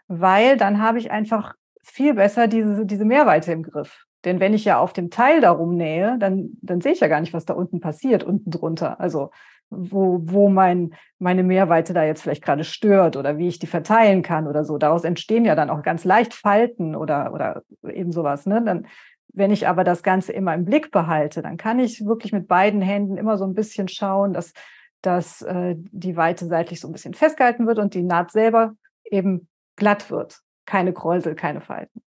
Weil dann habe ich einfach viel besser diese, diese Mehrweite im Griff. Denn wenn ich ja auf dem Teil darum nähe, dann, dann sehe ich ja gar nicht, was da unten passiert, unten drunter. Also wo, wo mein, meine Mehrweite da jetzt vielleicht gerade stört oder wie ich die verteilen kann oder so. Daraus entstehen ja dann auch ganz leicht Falten oder, oder eben sowas. Ne? Dann, wenn ich aber das Ganze immer im Blick behalte, dann kann ich wirklich mit beiden Händen immer so ein bisschen schauen, dass, dass äh, die Weite seitlich so ein bisschen festgehalten wird und die Naht selber eben glatt wird keine Kräusel, keine Falten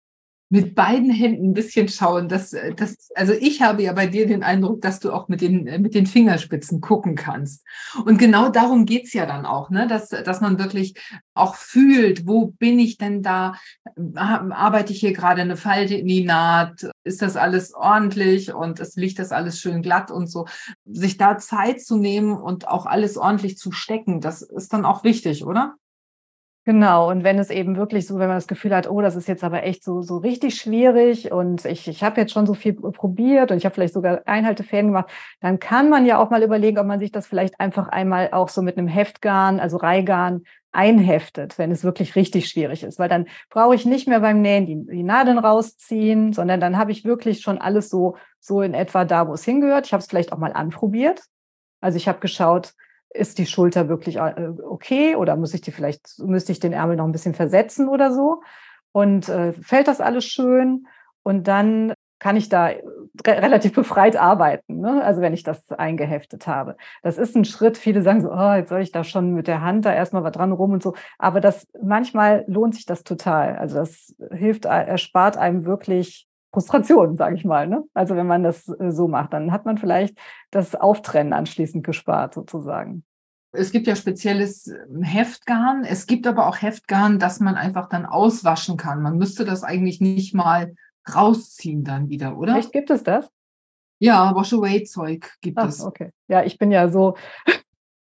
mit beiden Händen ein bisschen schauen. Das, das, also ich habe ja bei dir den Eindruck, dass du auch mit den, mit den Fingerspitzen gucken kannst. Und genau darum geht's ja dann auch, ne? dass, dass man wirklich auch fühlt, wo bin ich denn da? Arbeite ich hier gerade eine Falte in die Naht? Ist das alles ordentlich und es liegt das alles schön glatt und so? Sich da Zeit zu nehmen und auch alles ordentlich zu stecken, das ist dann auch wichtig, oder? Genau, und wenn es eben wirklich so, wenn man das Gefühl hat, oh, das ist jetzt aber echt so, so richtig schwierig und ich, ich habe jetzt schon so viel probiert und ich habe vielleicht sogar Einhaltefäden gemacht, dann kann man ja auch mal überlegen, ob man sich das vielleicht einfach einmal auch so mit einem Heftgarn, also Reihgarn, einheftet, wenn es wirklich richtig schwierig ist. Weil dann brauche ich nicht mehr beim Nähen die, die Nadeln rausziehen, sondern dann habe ich wirklich schon alles so, so in etwa da, wo es hingehört. Ich habe es vielleicht auch mal anprobiert. Also ich habe geschaut, ist die Schulter wirklich äh, okay oder muss ich die vielleicht, müsste ich den Ärmel noch ein bisschen versetzen oder so? Und äh, fällt das alles schön? Und dann kann ich da re relativ befreit arbeiten, ne? also wenn ich das eingeheftet habe. Das ist ein Schritt, viele sagen so, oh, jetzt soll ich da schon mit der Hand da erstmal was dran rum und so. Aber das manchmal lohnt sich das total. Also das hilft, erspart einem wirklich Frustration, sage ich mal. Ne? Also wenn man das äh, so macht, dann hat man vielleicht das Auftrennen anschließend gespart, sozusagen. Es gibt ja spezielles ähm, Heftgarn. Es gibt aber auch Heftgarn, das man einfach dann auswaschen kann. Man müsste das eigentlich nicht mal rausziehen dann wieder, oder? Echt gibt es das? Ja, Wash-Away-Zeug gibt Ach, es. Okay. Ja, ich bin ja so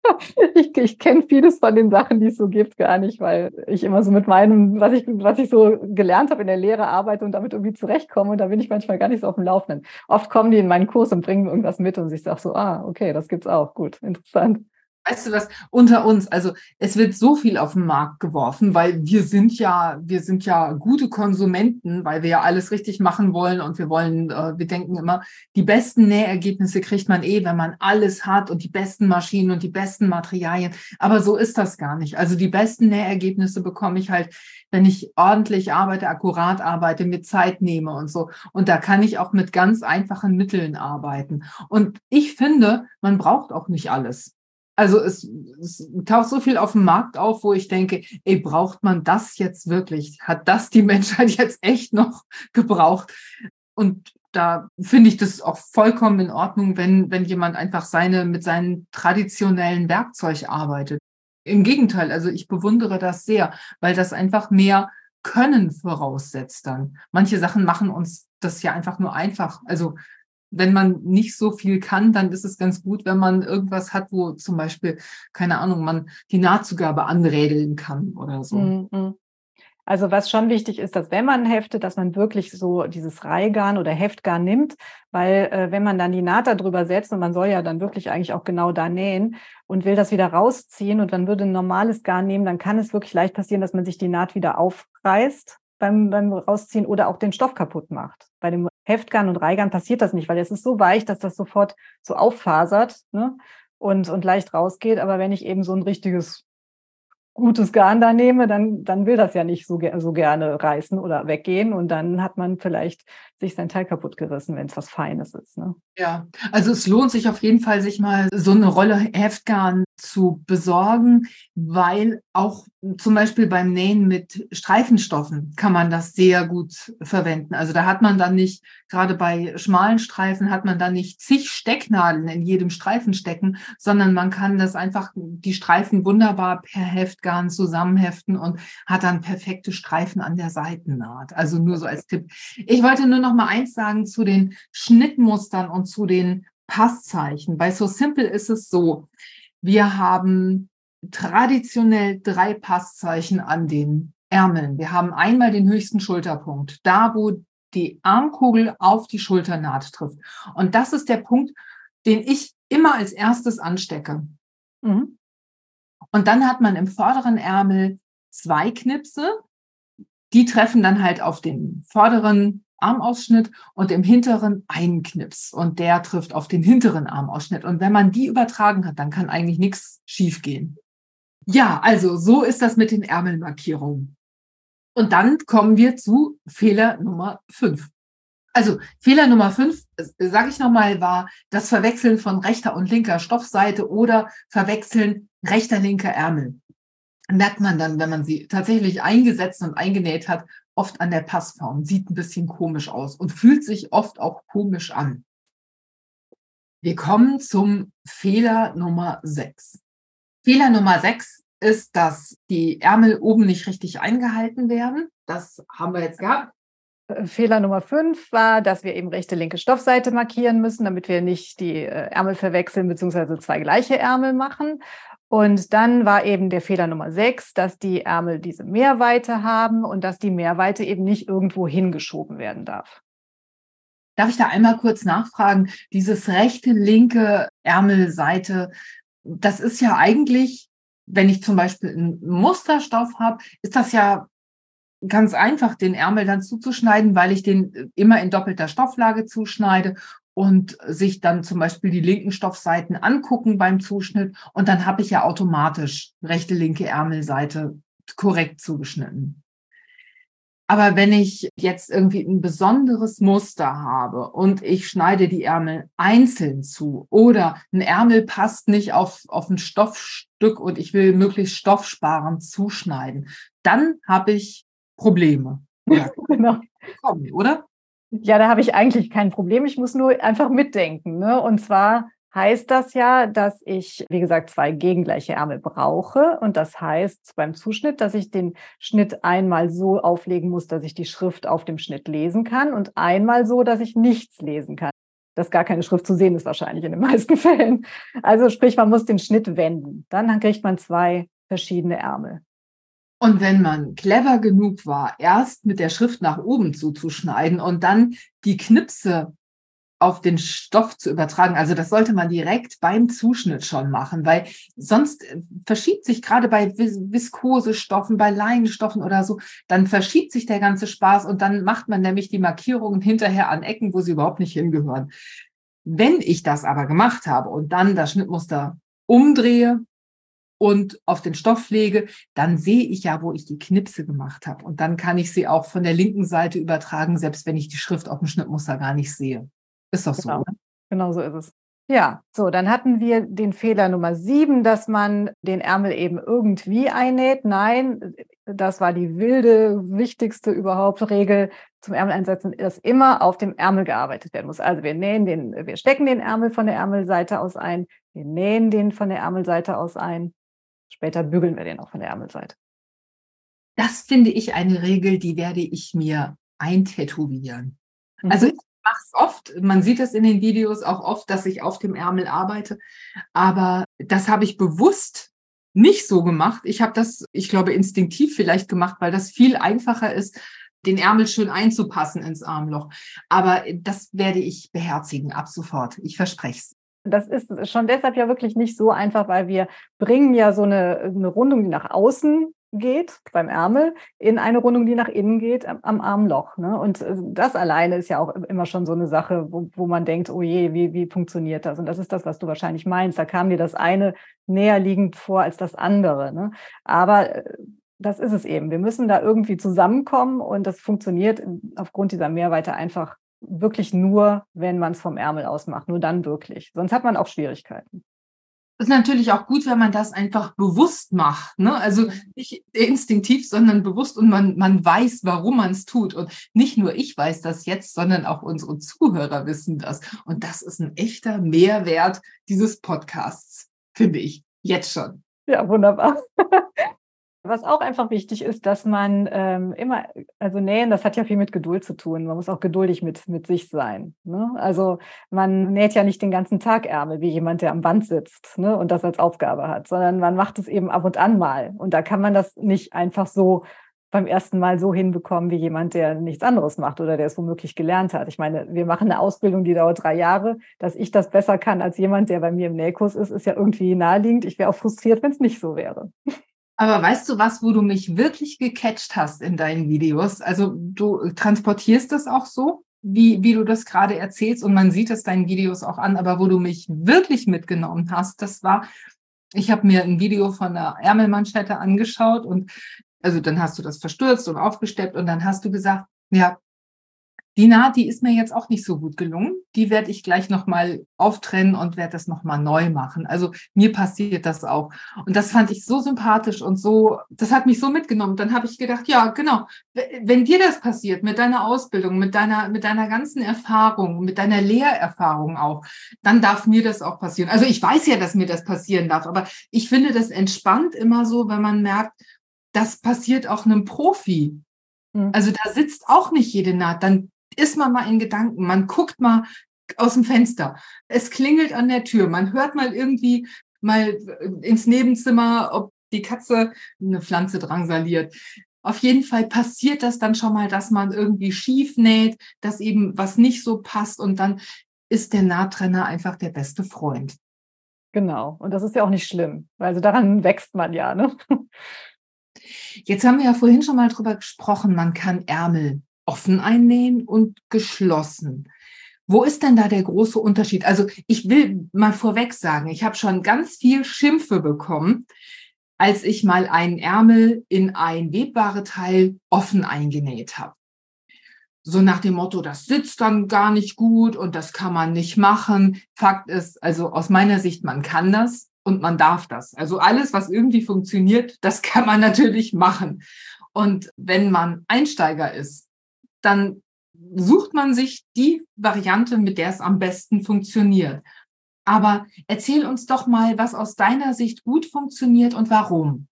ich, ich kenne vieles von den Sachen, die es so gibt, gar nicht, weil ich immer so mit meinem, was ich, was ich so gelernt habe in der Lehre arbeite und damit irgendwie zurechtkomme. Und da bin ich manchmal gar nicht so auf dem Laufenden. Oft kommen die in meinen Kurs und bringen irgendwas mit und ich sage so, ah, okay, das gibt's auch. Gut, interessant. Weißt du was, unter uns, also es wird so viel auf den Markt geworfen, weil wir sind ja, wir sind ja gute Konsumenten, weil wir ja alles richtig machen wollen und wir wollen, äh, wir denken immer, die besten Nähergebnisse kriegt man eh, wenn man alles hat und die besten Maschinen und die besten Materialien. Aber so ist das gar nicht. Also die besten Nähergebnisse bekomme ich halt, wenn ich ordentlich arbeite, akkurat arbeite, mir Zeit nehme und so. Und da kann ich auch mit ganz einfachen Mitteln arbeiten. Und ich finde, man braucht auch nicht alles. Also es, es, taucht so viel auf dem Markt auf, wo ich denke, ey, braucht man das jetzt wirklich? Hat das die Menschheit jetzt echt noch gebraucht? Und da finde ich das auch vollkommen in Ordnung, wenn, wenn jemand einfach seine, mit seinem traditionellen Werkzeug arbeitet. Im Gegenteil, also ich bewundere das sehr, weil das einfach mehr Können voraussetzt dann. Manche Sachen machen uns das ja einfach nur einfach. Also wenn man nicht so viel kann, dann ist es ganz gut, wenn man irgendwas hat, wo zum Beispiel, keine Ahnung, man die Nahtzugabe anrädeln kann oder so. Mhm. Also was schon wichtig ist, dass wenn man heftet, dass man wirklich so dieses Reihgarn oder Heftgarn nimmt, weil äh, wenn man dann die Naht darüber setzt und man soll ja dann wirklich eigentlich auch genau da nähen und will das wieder rausziehen und dann würde ein normales Garn nehmen, dann kann es wirklich leicht passieren, dass man sich die Naht wieder aufreißt beim, beim Rausziehen oder auch den Stoff kaputt macht. Bei dem Heftgarn und Reihgarn passiert das nicht, weil es ist so weich, dass das sofort so auffasert ne? und, und leicht rausgeht. Aber wenn ich eben so ein richtiges gutes Garn da nehme, dann, dann will das ja nicht so, so gerne reißen oder weggehen. Und dann hat man vielleicht sich sein Teil kaputt gerissen, wenn es was Feines ist. Ne? Ja, also es lohnt sich auf jeden Fall, sich mal so eine Rolle Heftgarn zu besorgen, weil auch zum Beispiel beim Nähen mit Streifenstoffen kann man das sehr gut verwenden. Also da hat man dann nicht, gerade bei schmalen Streifen hat man dann nicht zig Stecknadeln in jedem Streifen stecken, sondern man kann das einfach, die Streifen wunderbar per Heftgarn zusammenheften und hat dann perfekte Streifen an der Seitennaht. Also nur so als Tipp. Ich wollte nur noch mal eins sagen zu den Schnittmustern und zu den Passzeichen. Bei So Simple ist es so, wir haben traditionell drei Passzeichen an den Ärmeln. Wir haben einmal den höchsten Schulterpunkt, da wo die Armkugel auf die Schulternaht trifft. Und das ist der Punkt, den ich immer als erstes anstecke. Mhm. Und dann hat man im vorderen Ärmel zwei Knipse, die treffen dann halt auf den vorderen Armausschnitt und im hinteren einen Knips und der trifft auf den hinteren Armausschnitt. Und wenn man die übertragen hat, dann kann eigentlich nichts schiefgehen. Ja, also so ist das mit den Ärmelmarkierungen. Und dann kommen wir zu Fehler Nummer fünf. Also Fehler Nummer fünf, sage ich nochmal, war das Verwechseln von rechter und linker Stoffseite oder Verwechseln rechter, linker Ärmel. merkt man dann, wenn man sie tatsächlich eingesetzt und eingenäht hat, oft an der Passform. Sieht ein bisschen komisch aus und fühlt sich oft auch komisch an. Wir kommen zum Fehler Nummer 6. Fehler Nummer 6 ist, dass die Ärmel oben nicht richtig eingehalten werden. Das haben wir jetzt gehabt. Fehler Nummer 5 war, dass wir eben rechte, linke Stoffseite markieren müssen, damit wir nicht die äh, Ärmel verwechseln bzw. zwei gleiche Ärmel machen. Und dann war eben der Fehler Nummer sechs, dass die Ärmel diese Mehrweite haben und dass die Mehrweite eben nicht irgendwo hingeschoben werden darf. Darf ich da einmal kurz nachfragen? Dieses rechte, linke Ärmelseite, das ist ja eigentlich, wenn ich zum Beispiel einen Musterstoff habe, ist das ja ganz einfach, den Ärmel dann zuzuschneiden, weil ich den immer in doppelter Stofflage zuschneide und sich dann zum Beispiel die linken Stoffseiten angucken beim Zuschnitt. Und dann habe ich ja automatisch rechte, linke Ärmelseite korrekt zugeschnitten. Aber wenn ich jetzt irgendwie ein besonderes Muster habe und ich schneide die Ärmel einzeln zu oder ein Ärmel passt nicht auf, auf ein Stoffstück und ich will möglichst stoffsparend zuschneiden, dann habe ich Probleme. Ja, genau. Oder? Ja, da habe ich eigentlich kein Problem. Ich muss nur einfach mitdenken. Ne? Und zwar heißt das ja, dass ich, wie gesagt, zwei gegengleiche Ärmel brauche. Und das heißt beim Zuschnitt, dass ich den Schnitt einmal so auflegen muss, dass ich die Schrift auf dem Schnitt lesen kann und einmal so, dass ich nichts lesen kann. Dass gar keine Schrift zu sehen ist wahrscheinlich in den meisten Fällen. Also sprich, man muss den Schnitt wenden. Dann kriegt man zwei verschiedene Ärmel. Und wenn man clever genug war, erst mit der Schrift nach oben zuzuschneiden und dann die Knipse auf den Stoff zu übertragen. Also das sollte man direkt beim Zuschnitt schon machen, weil sonst äh, verschiebt sich gerade bei Viskosestoffen, bei Leinenstoffen oder so, dann verschiebt sich der ganze Spaß und dann macht man nämlich die Markierungen hinterher an Ecken, wo sie überhaupt nicht hingehören. Wenn ich das aber gemacht habe und dann das Schnittmuster umdrehe, und auf den Stoff lege, dann sehe ich ja, wo ich die Knipse gemacht habe. Und dann kann ich sie auch von der linken Seite übertragen, selbst wenn ich die Schrift auf dem Schnittmuster gar nicht sehe. Ist doch genau. so. Oder? Genau so ist es. Ja, so, dann hatten wir den Fehler Nummer sieben, dass man den Ärmel eben irgendwie einnäht. Nein, das war die wilde, wichtigste überhaupt Regel zum Ärmel einsetzen, dass immer auf dem Ärmel gearbeitet werden muss. Also wir nähen den, wir stecken den Ärmel von der Ärmelseite aus ein, wir nähen den von der Ärmelseite aus ein Später bügeln wir den auch von der Ärmelseite. Das finde ich eine Regel, die werde ich mir eintätowieren. Mhm. Also ich mache es oft, man sieht es in den Videos auch oft, dass ich auf dem Ärmel arbeite, aber das habe ich bewusst nicht so gemacht. Ich habe das, ich glaube, instinktiv vielleicht gemacht, weil das viel einfacher ist, den Ärmel schön einzupassen ins Armloch. Aber das werde ich beherzigen ab sofort. Ich verspreche es. Das ist schon deshalb ja wirklich nicht so einfach, weil wir bringen ja so eine, eine Rundung, die nach außen geht beim Ärmel, in eine Rundung, die nach innen geht am, Armloch. Ne? Und äh, das alleine ist ja auch immer schon so eine Sache, wo, wo man denkt, oh je, wie, wie funktioniert das? Und das ist das, was du wahrscheinlich meinst. Da kam dir das eine näher liegend vor als das andere. Ne? Aber äh, das ist es eben. Wir müssen da irgendwie zusammenkommen und das funktioniert aufgrund dieser Mehrweite einfach wirklich nur, wenn man es vom Ärmel aus macht, nur dann wirklich. Sonst hat man auch Schwierigkeiten. Ist natürlich auch gut, wenn man das einfach bewusst macht. Ne? Also nicht instinktiv, sondern bewusst und man, man weiß, warum man es tut. Und nicht nur ich weiß das jetzt, sondern auch unsere Zuhörer wissen das. Und das ist ein echter Mehrwert dieses Podcasts, finde ich. Jetzt schon. Ja, wunderbar. Was auch einfach wichtig ist, dass man ähm, immer, also nähen, das hat ja viel mit Geduld zu tun. Man muss auch geduldig mit, mit sich sein. Ne? Also man näht ja nicht den ganzen Tag Ärmel wie jemand, der am Band sitzt ne? und das als Aufgabe hat, sondern man macht es eben ab und an mal. Und da kann man das nicht einfach so beim ersten Mal so hinbekommen wie jemand, der nichts anderes macht oder der es womöglich gelernt hat. Ich meine, wir machen eine Ausbildung, die dauert drei Jahre. Dass ich das besser kann als jemand, der bei mir im Nähkurs ist, ist ja irgendwie naheliegend. Ich wäre auch frustriert, wenn es nicht so wäre. Aber weißt du was, wo du mich wirklich gecatcht hast in deinen Videos? Also du transportierst das auch so, wie, wie du das gerade erzählst und man sieht es deinen Videos auch an, aber wo du mich wirklich mitgenommen hast, das war, ich habe mir ein Video von der Ärmelmanschette angeschaut und also dann hast du das verstürzt und aufgesteppt und dann hast du gesagt, ja, Die Naht, die ist mir jetzt auch nicht so gut gelungen. Die werde ich gleich nochmal auftrennen und werde das nochmal neu machen. Also mir passiert das auch. Und das fand ich so sympathisch und so, das hat mich so mitgenommen. Dann habe ich gedacht, ja, genau, wenn dir das passiert mit deiner Ausbildung, mit deiner, mit deiner ganzen Erfahrung, mit deiner Lehrerfahrung auch, dann darf mir das auch passieren. Also ich weiß ja, dass mir das passieren darf, aber ich finde das entspannt immer so, wenn man merkt, das passiert auch einem Profi. Mhm. Also da sitzt auch nicht jede Naht. Dann ist man mal in Gedanken, man guckt mal aus dem Fenster. Es klingelt an der Tür, man hört mal irgendwie mal ins Nebenzimmer, ob die Katze eine Pflanze drangsaliert. Auf jeden Fall passiert das dann schon mal, dass man irgendwie schief näht, dass eben was nicht so passt und dann ist der Nahtrenner einfach der beste Freund. Genau. Und das ist ja auch nicht schlimm. Also daran wächst man ja. Ne? Jetzt haben wir ja vorhin schon mal drüber gesprochen, man kann Ärmel offen einnähen und geschlossen. Wo ist denn da der große Unterschied? Also ich will mal vorweg sagen, ich habe schon ganz viel Schimpfe bekommen, als ich mal einen Ärmel in ein webbare Teil offen eingenäht habe. So nach dem Motto, das sitzt dann gar nicht gut und das kann man nicht machen. Fakt ist, also aus meiner Sicht, man kann das und man darf das. Also alles, was irgendwie funktioniert, das kann man natürlich machen. Und wenn man Einsteiger ist, dann sucht man sich die Variante, mit der es am besten funktioniert. Aber erzähl uns doch mal, was aus deiner Sicht gut funktioniert und warum.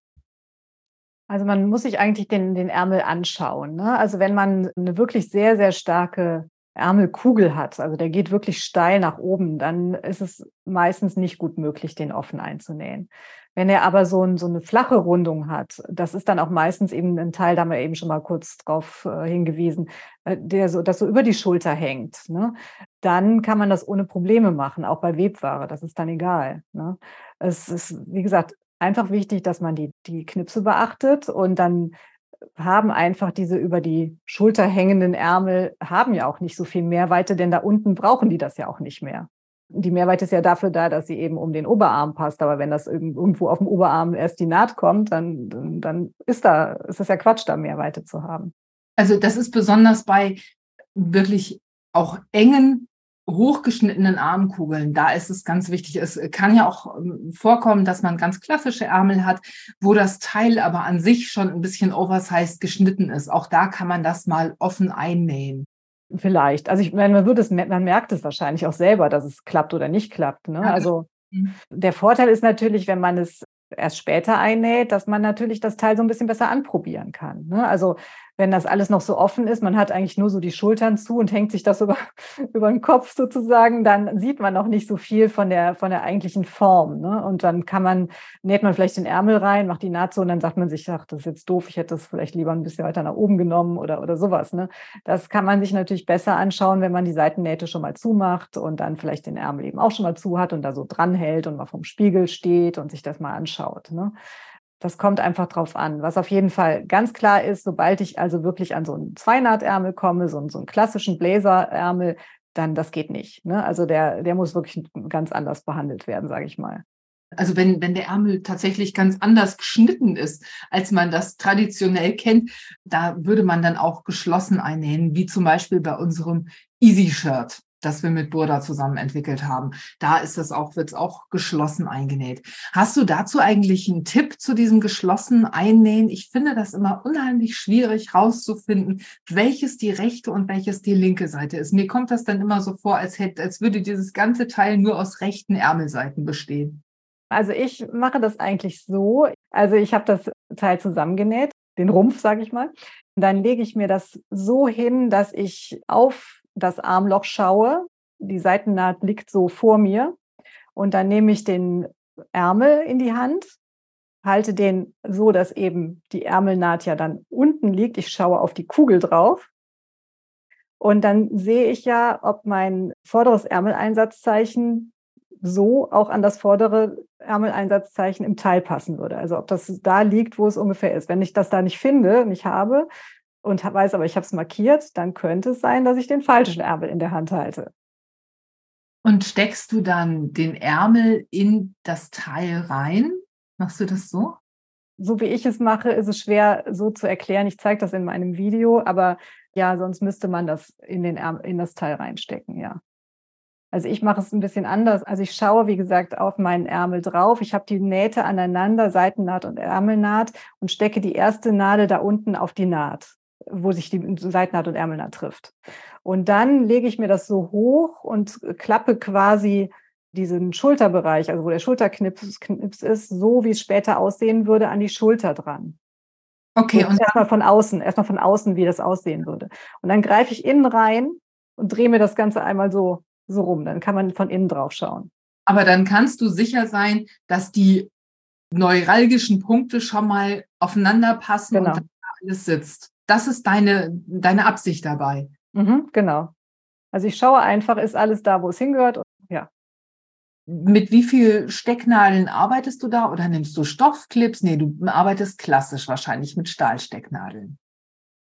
Also man muss sich eigentlich den, den Ärmel anschauen. Ne? Also wenn man eine wirklich sehr, sehr starke Ärmelkugel hat, also der geht wirklich steil nach oben, dann ist es meistens nicht gut möglich, den offen einzunähen. Wenn er aber so, ein, so eine flache Rundung hat, das ist dann auch meistens eben ein Teil, da haben wir eben schon mal kurz drauf äh, hingewiesen, äh, der so, das so über die Schulter hängt, ne? dann kann man das ohne Probleme machen, auch bei Webware, das ist dann egal. Ne? Es ist, wie gesagt, einfach wichtig, dass man die, die Knipse beachtet und dann haben einfach diese über die Schulter hängenden Ärmel, haben ja auch nicht so viel Mehrweite, denn da unten brauchen die das ja auch nicht mehr die Mehrweite ist ja dafür da, dass sie eben um den Oberarm passt. Aber wenn das irgendwo auf dem Oberarm erst die Naht kommt, dann, dann ist da, ist es ja Quatsch, da Mehrweite zu haben. Also das ist besonders bei wirklich auch engen, hochgeschnittenen Armkugeln. Da ist es ganz wichtig. Es kann ja auch ähm, vorkommen, dass man ganz klassische Ärmel hat, wo das Teil aber an sich schon ein bisschen oversized geschnitten ist. Auch da kann man das mal offen einnähen. Vielleicht. Also ich meine, man würde es, man merkt es wahrscheinlich auch selber, dass es klappt oder nicht klappt. Ne? Also mhm. der Vorteil ist natürlich, wenn man es erst später einnäht, dass man natürlich das Teil so ein bisschen besser anprobieren kann. Ne? Also wenn das alles noch so offen ist, man hat eigentlich nur so die Schultern zu und hängt sich das über, über den Kopf sozusagen, dann sieht man noch nicht so viel von der, von der eigentlichen Form. Ne? Und dann kann man, näht man vielleicht den Ärmel rein, macht die Naht so und dann sagt man sich, ach, das ist jetzt doof, ich hätte das vielleicht lieber ein bisschen weiter nach oben genommen oder, oder sowas. Ne? Das kann man sich natürlich besser anschauen, wenn man die Seitennähte schon mal zumacht und dann vielleicht den Ärmel eben auch schon mal zu hat und da so dranhält und mal vom Spiegel steht und sich das mal anschaut. Ne? Das kommt einfach drauf an. Was auf jeden Fall ganz klar ist, sobald ich also wirklich an so einen Zweinahtärmel komme, so einen, so einen klassischen Blazerärmel, dann das geht nicht. Ne? Also der, der muss wirklich ganz anders behandelt werden, sage ich mal. Also wenn, wenn der Ärmel tatsächlich ganz anders geschnitten ist, als man das traditionell kennt, da würde man dann auch geschlossen einnähen, wie zum Beispiel bei unserem Easy-Shirt das wir mit Burda zusammen entwickelt haben. Da ist es auch, wird es auch geschlossen eingenäht. Hast du dazu eigentlich einen Tipp zu diesem geschlossenen Einnähen? Ich finde das immer unheimlich schwierig rauszufinden, welches die rechte und welches die linke Seite ist. Mir kommt das dann immer so vor, als hätte, als würde dieses ganze Teil nur aus rechten Ärmelseiten bestehen. Also ich mache das eigentlich so. Also ich habe das Teil zusammengenäht, den Rumpf, sage ich mal. Dann lege ich mir das so hin, dass ich auf das Armloch schaue. Die Seitennaht liegt so vor mir. Und dann nehme ich den Ärmel in die Hand, halte den so, dass eben die Ärmelnaht ja dann unten liegt. Ich schaue auf die Kugel drauf. Und dann sehe ich ja, ob mein vorderes Ärmeleinsatzzeichen so auch an das vordere Ärmeleinsatzzeichen im Teil passen würde. Also ob das da liegt, wo es ungefähr ist. Wenn ich das da nicht finde, nicht habe, und weiß aber, ich habe es markiert, dann könnte es sein, dass ich den falschen Ärmel in der Hand halte. Und steckst du dann den Ärmel in das Teil rein? Machst du das so? So wie ich es mache, ist es schwer so zu erklären. Ich zeige das in meinem Video, aber Ja, sonst müsste man das in, den Ärmel, in das Teil reinstecken, ja. Also ich mache es ein bisschen anders. Also ich schaue, wie gesagt, auf meinen Ärmel drauf. Ich habe die Nähte aneinander, Seitennaht und Ärmelnaht und stecke die erste Nadel da unten auf die Naht, wo sich die Seitennaht und Ärmelnaht trifft. Und dann lege ich mir das so hoch und klappe quasi diesen Schulterbereich, also wo der Schulterknips Knips ist, so wie es später aussehen würde, an die Schulter dran. Okay. Und, und erstmal von außen, erstmal von außen, wie das aussehen würde. Und dann greife ich innen rein und drehe mir das Ganze einmal so so rum. Dann kann man von innen drauf schauen. Aber dann kannst du sicher sein, dass die neuralgischen Punkte schon mal aufeinander passen genau. und alles sitzt. Das ist deine, deine Absicht dabei. Mhm, genau. Also ich schaue einfach, ist alles da, wo es hingehört. Und, ja. Mit wie viel Stecknadeln arbeitest du da oder nimmst du Stoffclips? Nee, du arbeitest klassisch wahrscheinlich mit Stahlstecknadeln.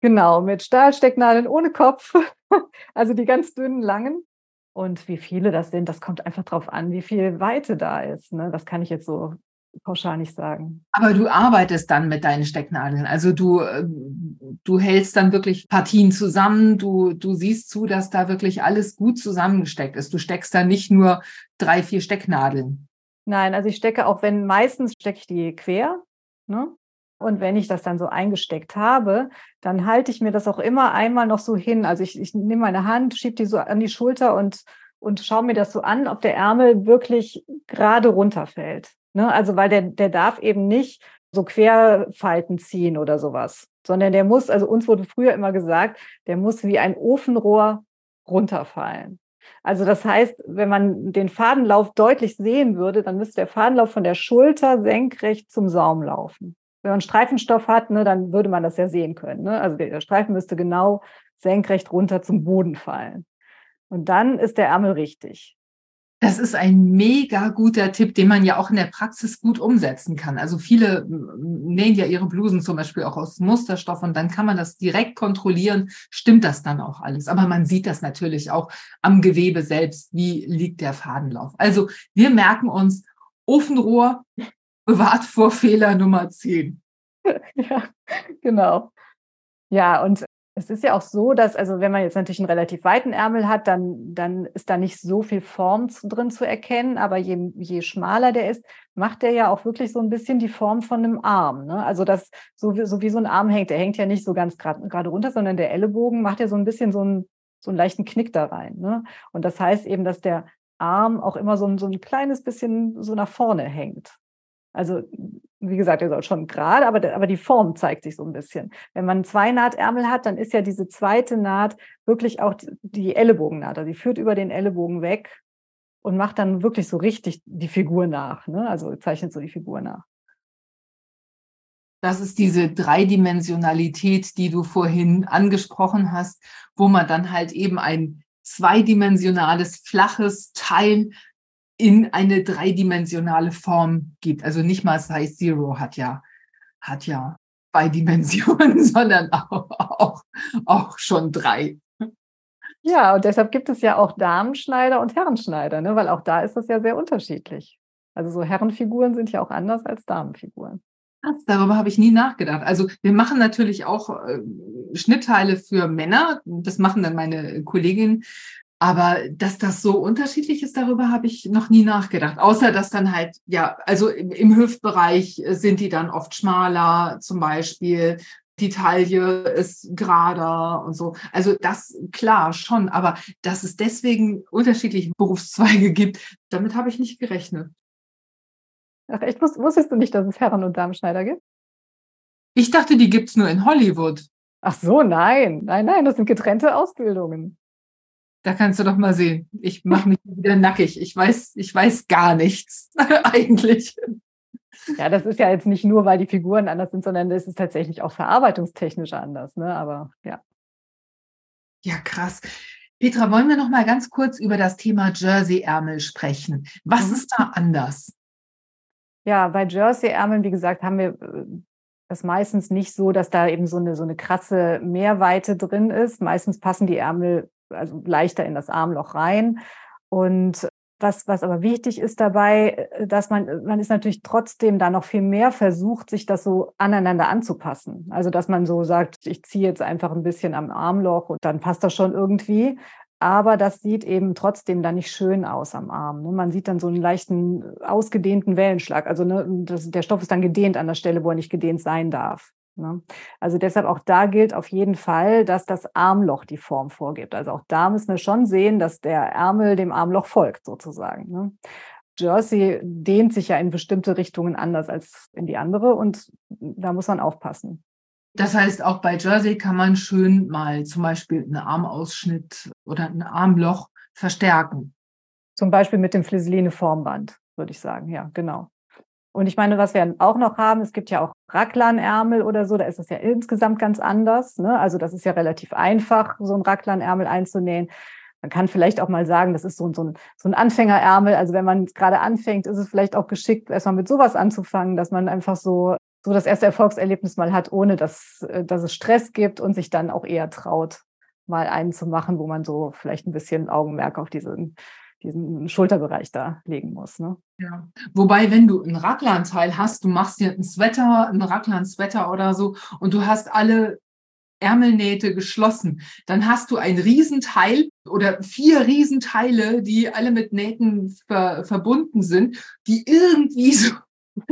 Genau, mit Stahlstecknadeln ohne Kopf, also die ganz dünnen, langen. Und wie viele das sind, das kommt einfach darauf an, wie viel Weite da ist. Ne? Das kann ich jetzt so pauschal nicht sagen. Aber du arbeitest dann mit deinen Stecknadeln. Also du, ähm, du hältst dann wirklich Partien zusammen. Du, du siehst zu, dass da wirklich alles gut zusammengesteckt ist. Du steckst da nicht nur drei, vier Stecknadeln. Nein, also ich stecke auch, wenn meistens stecke ich die quer. Ne? Und wenn ich das dann so eingesteckt habe, dann halte ich mir das auch immer einmal noch so hin. Also ich, ich nehme meine Hand, schiebe die so an die Schulter und, und schaue mir das so an, ob der Ärmel wirklich gerade runterfällt. Ne? Also weil der, der darf eben nicht so Querfalten ziehen oder sowas, sondern der muss, also uns wurde früher immer gesagt, der muss wie ein Ofenrohr runterfallen. Also das heißt, wenn man den Fadenlauf deutlich sehen würde, dann müsste der Fadenlauf von der Schulter senkrecht zum Saum laufen wenn man Streifenstoff hat, ne, dann würde man das ja sehen können. Ne? Also der Streifen müsste genau senkrecht runter zum Boden fallen. Und dann ist der Ärmel richtig. Das ist ein mega guter Tipp, den man ja auch in der Praxis gut umsetzen kann. Also viele nähen ja ihre Blusen zum Beispiel auch aus Musterstoff und dann kann man das direkt kontrollieren. Stimmt das dann auch alles? Aber man sieht das natürlich auch am Gewebe selbst. Wie liegt der Fadenlauf? Also wir merken uns Ofenrohr, bewahrt vor Fehler Nummer 10. ja, genau. Ja, und es ist ja auch so, dass, also wenn man jetzt natürlich einen relativ weiten Ärmel hat, dann, dann ist da nicht so viel Form drin zu erkennen. Aber je, je schmaler der ist, macht der ja auch wirklich so ein bisschen die Form von einem Arm. Ne? Also das, so wie, so wie so ein Arm hängt, der hängt ja nicht so ganz gerade runter, sondern der Ellenbogen macht ja so ein bisschen so einen, so einen leichten Knick da rein. Ne? Und das heißt eben, dass der Arm auch immer so ein, so ein kleines bisschen so nach vorne hängt. Also, wie gesagt, er soll schon gerade, aber, aber die Form zeigt sich so ein bisschen. Wenn man zwei Nahtärmel hat, dann ist ja diese zweite Naht wirklich auch die Ellenbogennaht. Also die führt über den Ellenbogen weg und macht dann wirklich so richtig die Figur nach. Ne? Also zeichnet so die Figur nach. Das ist diese Dreidimensionalität, die du vorhin angesprochen hast, wo man dann halt eben ein zweidimensionales, flaches Teil in eine dreidimensionale Form gibt. Also nicht mal Size Zero hat ja, hat ja zwei Dimensionen, sondern auch, auch, auch schon drei. Ja, und deshalb gibt es ja auch Damenschneider und Herrenschneider, ne? weil auch da ist das ja sehr unterschiedlich. Also so Herrenfiguren sind ja auch anders als Damenfiguren. Krass, darüber habe ich nie nachgedacht. Also wir machen natürlich auch äh, Schnittteile für Männer. Das machen dann meine Kolleginnen. Aber dass das so unterschiedlich ist, darüber habe ich noch nie nachgedacht. Außer dass dann halt, ja, also im, im Hüftbereich sind die dann oft schmaler zum Beispiel. Die Taille ist gerader und so. Also das klar schon, aber dass es deswegen unterschiedliche Berufszweige gibt, damit habe ich nicht gerechnet. Ach, echt? Wusstest du nicht, dass es Herren- und Damenschneider gibt? Ich dachte, die gibt es nur in Hollywood. Ach so, nein. Nein, nein, das sind getrennte Ausbildungen. Da kannst du doch mal sehen. Ich mache mich wieder nackig. Ich weiß, ich weiß gar nichts eigentlich. Ja, das ist ja jetzt nicht nur, weil die Figuren anders sind, sondern es ist tatsächlich auch verarbeitungstechnisch anders. Ne? Aber ja. Ja, krass. Petra, wollen wir noch mal ganz kurz über das Thema Jersey-Ärmel sprechen? Was mhm. ist da anders? Ja, bei Jersey-Ärmeln, wie gesagt, haben wir äh, das meistens nicht so, dass da eben so eine, so eine krasse Mehrweite drin ist. Meistens passen die Ärmel also leichter in das Armloch rein. Und was, was aber wichtig ist dabei, äh, dass man, man ist natürlich trotzdem da noch viel mehr versucht, sich das so aneinander anzupassen. Also, dass man so sagt, ich ziehe jetzt einfach ein bisschen am Armloch und dann passt das schon irgendwie. Aber das sieht eben trotzdem dann nicht schön aus am Arm. Ne? Man sieht dann so einen leichten, ausgedehnten Wellenschlag. Also ne, das, der Stoff ist dann gedehnt an der Stelle, wo er nicht gedehnt sein darf. Ne? Also deshalb auch da gilt auf jeden Fall, dass das Armloch die Form vorgibt. Also auch da müssen wir schon sehen, dass der Ärmel dem Armloch folgt sozusagen. Ne? Jersey dehnt sich ja in bestimmte Richtungen anders als in die andere und da muss man aufpassen. Das heißt, auch bei Jersey kann man schön mal zum Beispiel einen Armausschnitt oder ein Armloch verstärken. Zum Beispiel mit dem Flisseline Formband, würde ich sagen. Ja, genau. Und ich meine, was wir auch noch haben, es gibt ja auch Raglanärmel oder so, da ist es ja insgesamt ganz anders. Ne? Also das ist ja relativ einfach, so ein Raglanärmel einzunähen. Man kann vielleicht auch mal sagen, das ist so, so, ein, so ein Anfängerärmel. Also wenn man gerade anfängt, ist es vielleicht auch geschickt, erstmal mit sowas anzufangen, dass man einfach so, so das erste Erfolgserlebnis mal hat, ohne dass, äh, dass es Stress gibt und sich dann auch eher traut, mal einen zu machen, wo man so vielleicht ein bisschen Augenmerk auf diesen diesen Schulterbereich da legen muss. Ne? Ja. Wobei, wenn du ein Raglan-Teil hast, du machst dir einen Sweater, einen Raglan-Sweater oder so und du hast alle Ärmelnähte geschlossen, dann hast du ein Riesenteil oder vier Riesenteile, die alle mit Nähten ver verbunden sind, die irgendwie so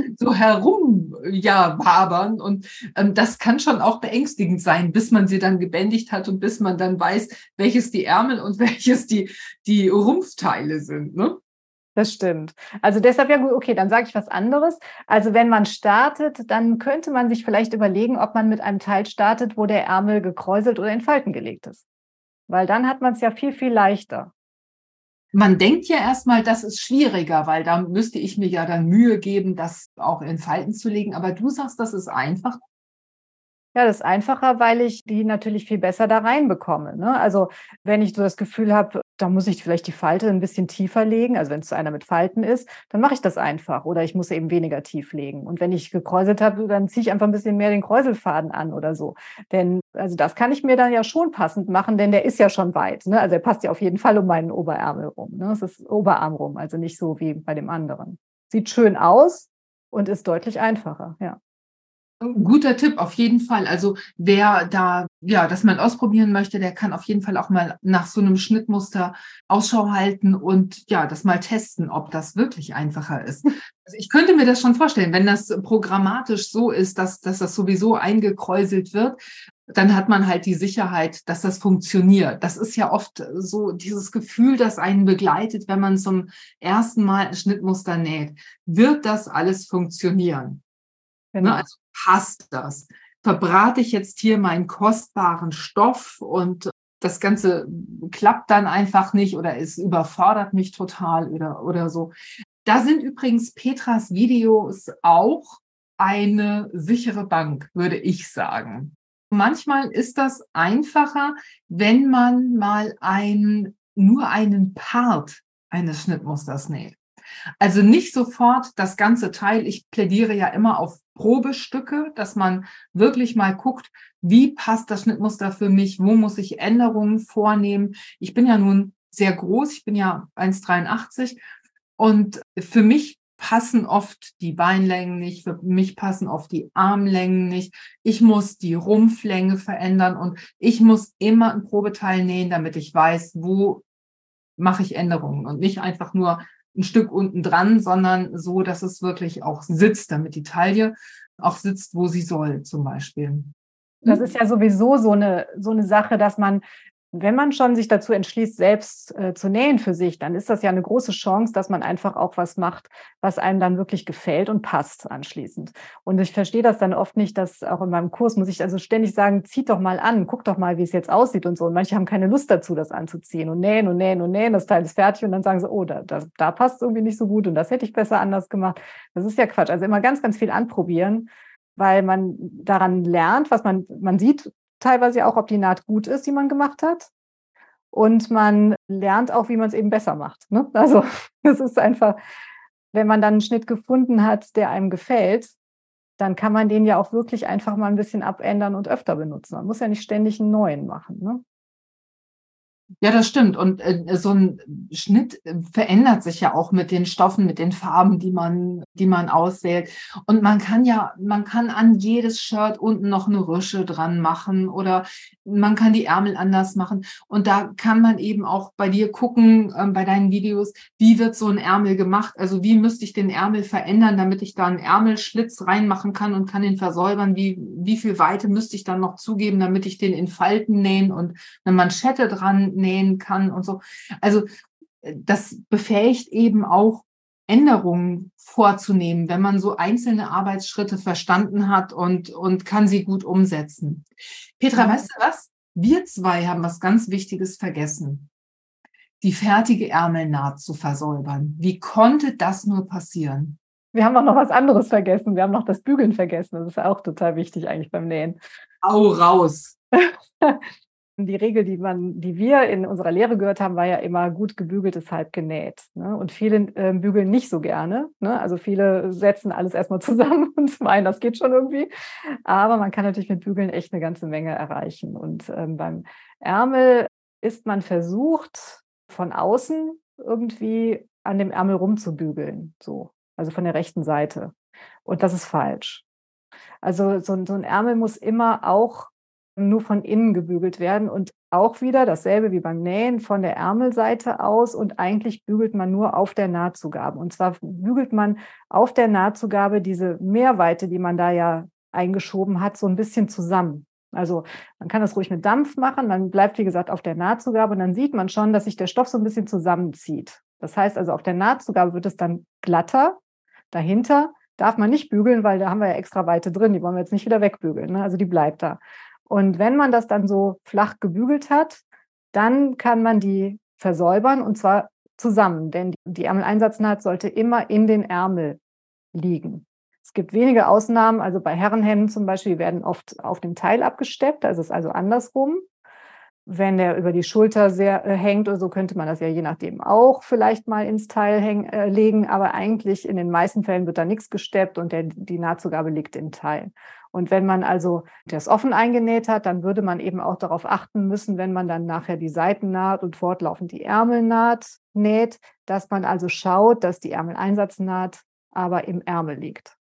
so herum ja wabern und ähm, das kann schon auch beängstigend sein, bis man sie dann gebändigt hat und bis man dann weiß, welches die Ärmel und welches die die Rumpfteile sind, ne? Das stimmt. Also deshalb ja gut, okay, dann sage ich was anderes. Also wenn man startet, dann könnte man sich vielleicht überlegen, ob man mit einem Teil startet, wo der Ärmel gekräuselt oder in Falten gelegt ist. Weil dann hat man es ja viel, viel leichter man denkt ja erstmal, das ist schwieriger, weil da müsste ich mir ja dann Mühe geben, das auch in Falten zu legen. Aber du sagst, das ist einfach. Ja, das ist einfacher, weil ich die natürlich viel besser da reinbekomme. Ne? Also wenn ich so das Gefühl habe, da muss ich vielleicht die Falte ein bisschen tiefer legen, also wenn es einer mit Falten ist, dann mache ich das einfach oder ich muss eben weniger tief legen. Und wenn ich gekräuselt habe, dann ziehe ich einfach ein bisschen mehr den Kräuselfaden an oder so. Denn also das kann ich mir dann ja schon passend machen, denn der ist ja schon weit. Ne? Also er passt ja auf jeden Fall um meinen Oberärmel rum. Ne? Es ist Oberarm rum, also nicht so wie bei dem anderen. Sieht schön aus und ist deutlich einfacher, ja. Guter Tipp, auf jeden Fall. Also wer da, ja, das mal ausprobieren möchte, der kann auf jeden Fall auch mal nach so einem Schnittmuster Ausschau halten und ja, das mal testen, ob das wirklich einfacher ist. Also ich könnte mir das schon vorstellen, wenn das programmatisch so ist, dass, dass das sowieso eingekräuselt wird, dann hat man halt die Sicherheit, dass das funktioniert. Das ist ja oft so dieses Gefühl, das einen begleitet, wenn man zum ersten Mal ein Schnittmuster näht. Wird das alles funktionieren? Ne, genau. Also passt das? Verbrate ich jetzt hier meinen kostbaren Stoff und das Ganze klappt dann einfach nicht oder es überfordert mich total oder, oder so. Da sind übrigens Petras Videos auch eine sichere Bank, würde ich sagen. Manchmal ist das einfacher, wenn man mal ein, nur einen Part eines Schnittmusters näht. Also nicht sofort das ganze Teil. Ich plädiere ja immer auf Probestücke, dass man wirklich mal guckt, wie passt das Schnittmuster für mich, wo muss ich Änderungen vornehmen. Ich bin ja nun sehr groß, ich bin ja 1,83 und für mich passen oft die Beinlängen nicht, für mich passen oft die Armlängen nicht. Ich muss die Rumpflänge verändern und ich muss immer ein Probeteil nähen, damit ich weiß, wo mache ich Änderungen und nicht einfach nur ein Stück unten dran, sondern so, dass es wirklich auch sitzt, damit die Taille auch sitzt, wo sie soll, zum Beispiel. Das ist ja sowieso so eine, so eine Sache, dass man wenn man schon sich dazu entschließt, selbst äh, zu nähen für sich, dann ist das ja eine große Chance, dass man einfach auch was macht, was einem dann wirklich gefällt und passt anschließend. Und ich verstehe das dann oft nicht, dass auch in meinem Kurs muss ich also ständig sagen, zieht doch mal an, guck doch mal, wie es jetzt aussieht und so. Und manche haben keine Lust dazu, das anzuziehen und nähen und nähen und nähen, das Teil ist fertig und dann sagen sie, oh, da, da, da passt irgendwie nicht so gut und das hätte ich besser anders gemacht. Das ist ja Quatsch. Also immer ganz, ganz viel anprobieren weil man daran lernt, was man, man sieht, teilweise auch, ob die Naht gut ist, die man gemacht hat. Und man lernt auch, wie man es eben besser macht. Ne? Also es ist einfach, wenn man dann einen Schnitt gefunden hat, der einem gefällt, dann kann man den ja auch wirklich einfach mal ein bisschen abändern und öfter benutzen. Man muss ja nicht ständig einen neuen machen. Ne? Ja, das stimmt. Und äh, so ein Schnitt äh, verändert sich ja auch mit den Stoffen, mit den Farben, die man, die man auswählt. Und man kann ja, man kann an jedes Shirt unten noch eine Rüsche dran machen oder man kann die Ärmel anders machen. Und da kann man eben auch bei dir gucken, äh, bei deinen Videos, wie wird so ein Ärmel gemacht? Also wie müsste ich den Ärmel verändern, damit ich da einen Ärmelschlitz reinmachen kann und kann ihn versäubern? Wie, wie viel Weite müsste ich dann noch zugeben, damit ich den in Falten nähen und eine Manschette dran nähen kann und so. Also äh, das befähigt eben auch Änderungen vorzunehmen, wenn man so einzelne Arbeitsschritte verstanden hat und, und kann sie gut umsetzen. Petra, mhm. weißt du was? Wir zwei haben was ganz Wichtiges vergessen. Die fertige Ärmelnaht zu versäubern. Wie konnte das nur passieren? Wir haben auch noch was anderes vergessen. Wir haben noch das Bügeln vergessen. Das ist auch total wichtig eigentlich beim Nähen. Au raus. Die Regel, die man, die wir in unserer Lehre gehört haben, war ja immer gut gebügelt ist halb genäht. Ne? Und viele äh, bügeln nicht so gerne. Ne? Also viele setzen alles erstmal zusammen und meinen, das geht schon irgendwie. Aber man kann natürlich mit Bügeln echt eine ganze Menge erreichen. Und ähm, beim Ärmel ist man versucht, von außen irgendwie an dem Ärmel rumzubügeln. So. Also von der rechten Seite. Und das ist falsch. Also so, so ein Ärmel muss immer auch nur von innen gebügelt werden und auch wieder dasselbe wie beim Nähen von der Ärmelseite aus und eigentlich bügelt man nur auf der Nahtzugabe. Und zwar bügelt man auf der Nahtzugabe diese Mehrweite, die man da ja eingeschoben hat, so ein bisschen zusammen. Also man kann das ruhig mit Dampf machen, man bleibt wie gesagt auf der Nahtzugabe und dann sieht man schon, dass sich der Stoff so ein bisschen zusammenzieht. Das heißt also auf der Nahtzugabe wird es dann glatter, dahinter darf man nicht bügeln, weil da haben wir ja extra Weite drin, die wollen wir jetzt nicht wieder wegbügeln, ne? also die bleibt da. Und wenn man das dann so flach gebügelt hat, dann kann man die versäubern und zwar zusammen, denn die Ärmeleinsatznaht sollte immer in den Ärmel liegen. Es gibt wenige Ausnahmen, also bei Herrenhemden zum Beispiel, werden oft auf dem Teil abgesteppt, da ist also andersrum. Wenn der über die Schulter sehr äh, hängt oder so, könnte man das ja je nachdem auch vielleicht mal ins Teil häng, äh, legen. Aber eigentlich in den meisten Fällen wird da nichts gesteppt und der, die Nahtzugabe liegt im Teil. Und wenn man also das offen eingenäht hat, dann würde man eben auch darauf achten müssen, wenn man dann nachher die Seiten naht und fortlaufend die Ärmelnaht näht, dass man also schaut, dass die Ärmeleinsatznaht aber im Ärmel liegt.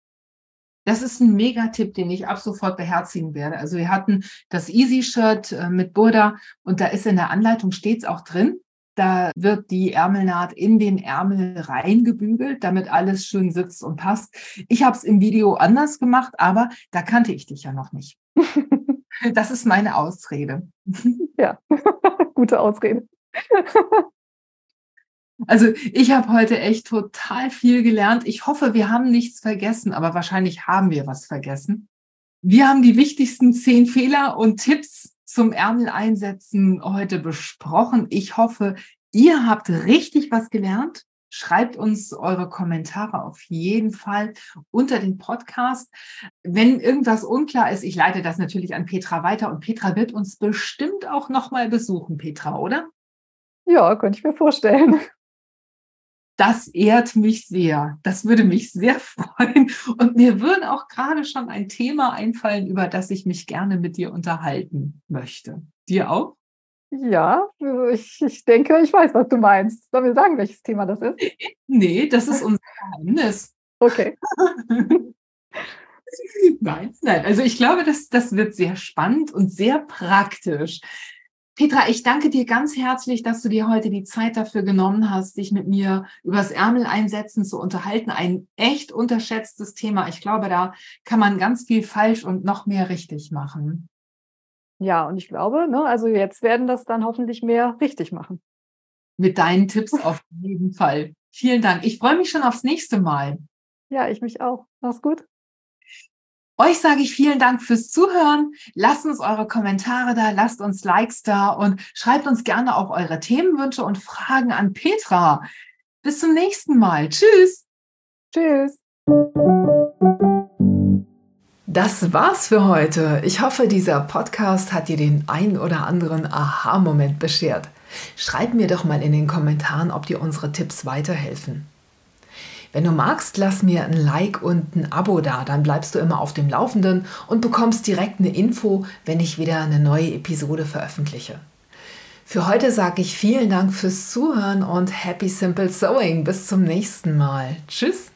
Das ist ein Megatipp, den ich ab sofort beherzigen werde. Also wir hatten das Easy-Shirt äh, mit Burda und da ist in der Anleitung stets auch drin, da wird die Ärmelnaht in den Ärmel reingebügelt, damit alles schön sitzt und passt. Ich habe es im Video anders gemacht, aber da kannte ich dich ja noch nicht. Das ist meine Ausrede. Ja, gute Ausrede. Also ich habe heute echt total viel gelernt. Ich hoffe, wir haben nichts vergessen, aber wahrscheinlich haben wir was vergessen. Wir haben die wichtigsten zehn Fehler und Tipps zum Ärmel einsetzen heute besprochen. Ich hoffe, ihr habt richtig was gelernt. Schreibt uns eure Kommentare auf jeden Fall unter den Podcast. Wenn irgendwas unklar ist, ich leite das natürlich an Petra weiter und Petra wird uns bestimmt auch nochmal besuchen, Petra, oder? Ja, könnte ich mir vorstellen. Das ehrt mich sehr. Das würde mich sehr freuen. Und mir würde auch gerade schon ein Thema einfallen, über das ich mich gerne mit dir unterhalten möchte. Dir auch? Ja, ich, ich denke, ich weiß, was du meinst. Sollen wir sagen, welches Thema das ist? Nee, das ist unser Geheimnis. Okay. nein, nein. Also ich glaube, das, das wird sehr spannend und sehr praktisch. Petra, ich danke dir ganz herzlich, dass du dir heute die Zeit dafür genommen hast, dich mit mir übers Ärmel einsetzen zu unterhalten. Ein echt unterschätztes Thema. Ich glaube, da kann man ganz viel falsch und noch mehr richtig machen. Ja, und ich glaube, ne, also jetzt werden das dann hoffentlich mehr richtig machen. Mit deinen Tipps auf jeden Fall. Vielen Dank. Ich freue mich schon aufs nächste Mal. Ja, ich mich auch. Mach's gut. Euch sage ich vielen Dank fürs Zuhören. Lasst uns eure Kommentare da, lasst uns Likes da und schreibt uns gerne auch eure Themenwünsche und Fragen an Petra. Bis zum nächsten Mal. Tschüss. Tschüss. Das war's für heute. Ich hoffe, dieser Podcast hat dir den ein oder anderen Aha-Moment beschert. Schreib mir doch mal in den Kommentaren, ob dir unsere Tipps weiterhelfen. Wenn du magst, lass mir ein Like und ein Abo da, dann bleibst du immer auf dem Laufenden und bekommst direkt eine Info, wenn ich wieder eine neue Episode veröffentliche. Für heute sage ich vielen Dank fürs Zuhören und Happy Simple Sewing. Bis zum nächsten Mal. Tschüss.